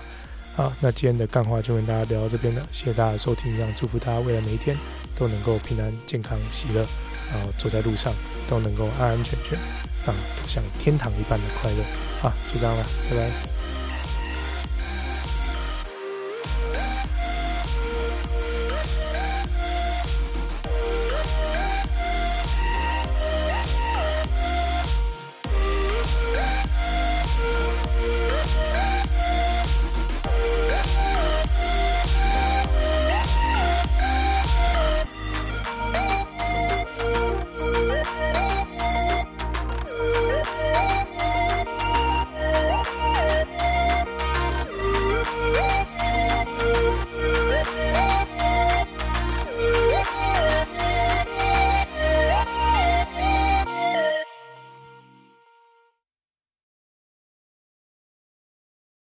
好，那今天的干话就跟大家聊到这边了，谢谢大家收听，一样祝福大家未来每一天都能够平安、健康、喜乐，然后走在路上都能够安安全全，啊，像天堂一般的快乐。啊，就这样了，拜拜。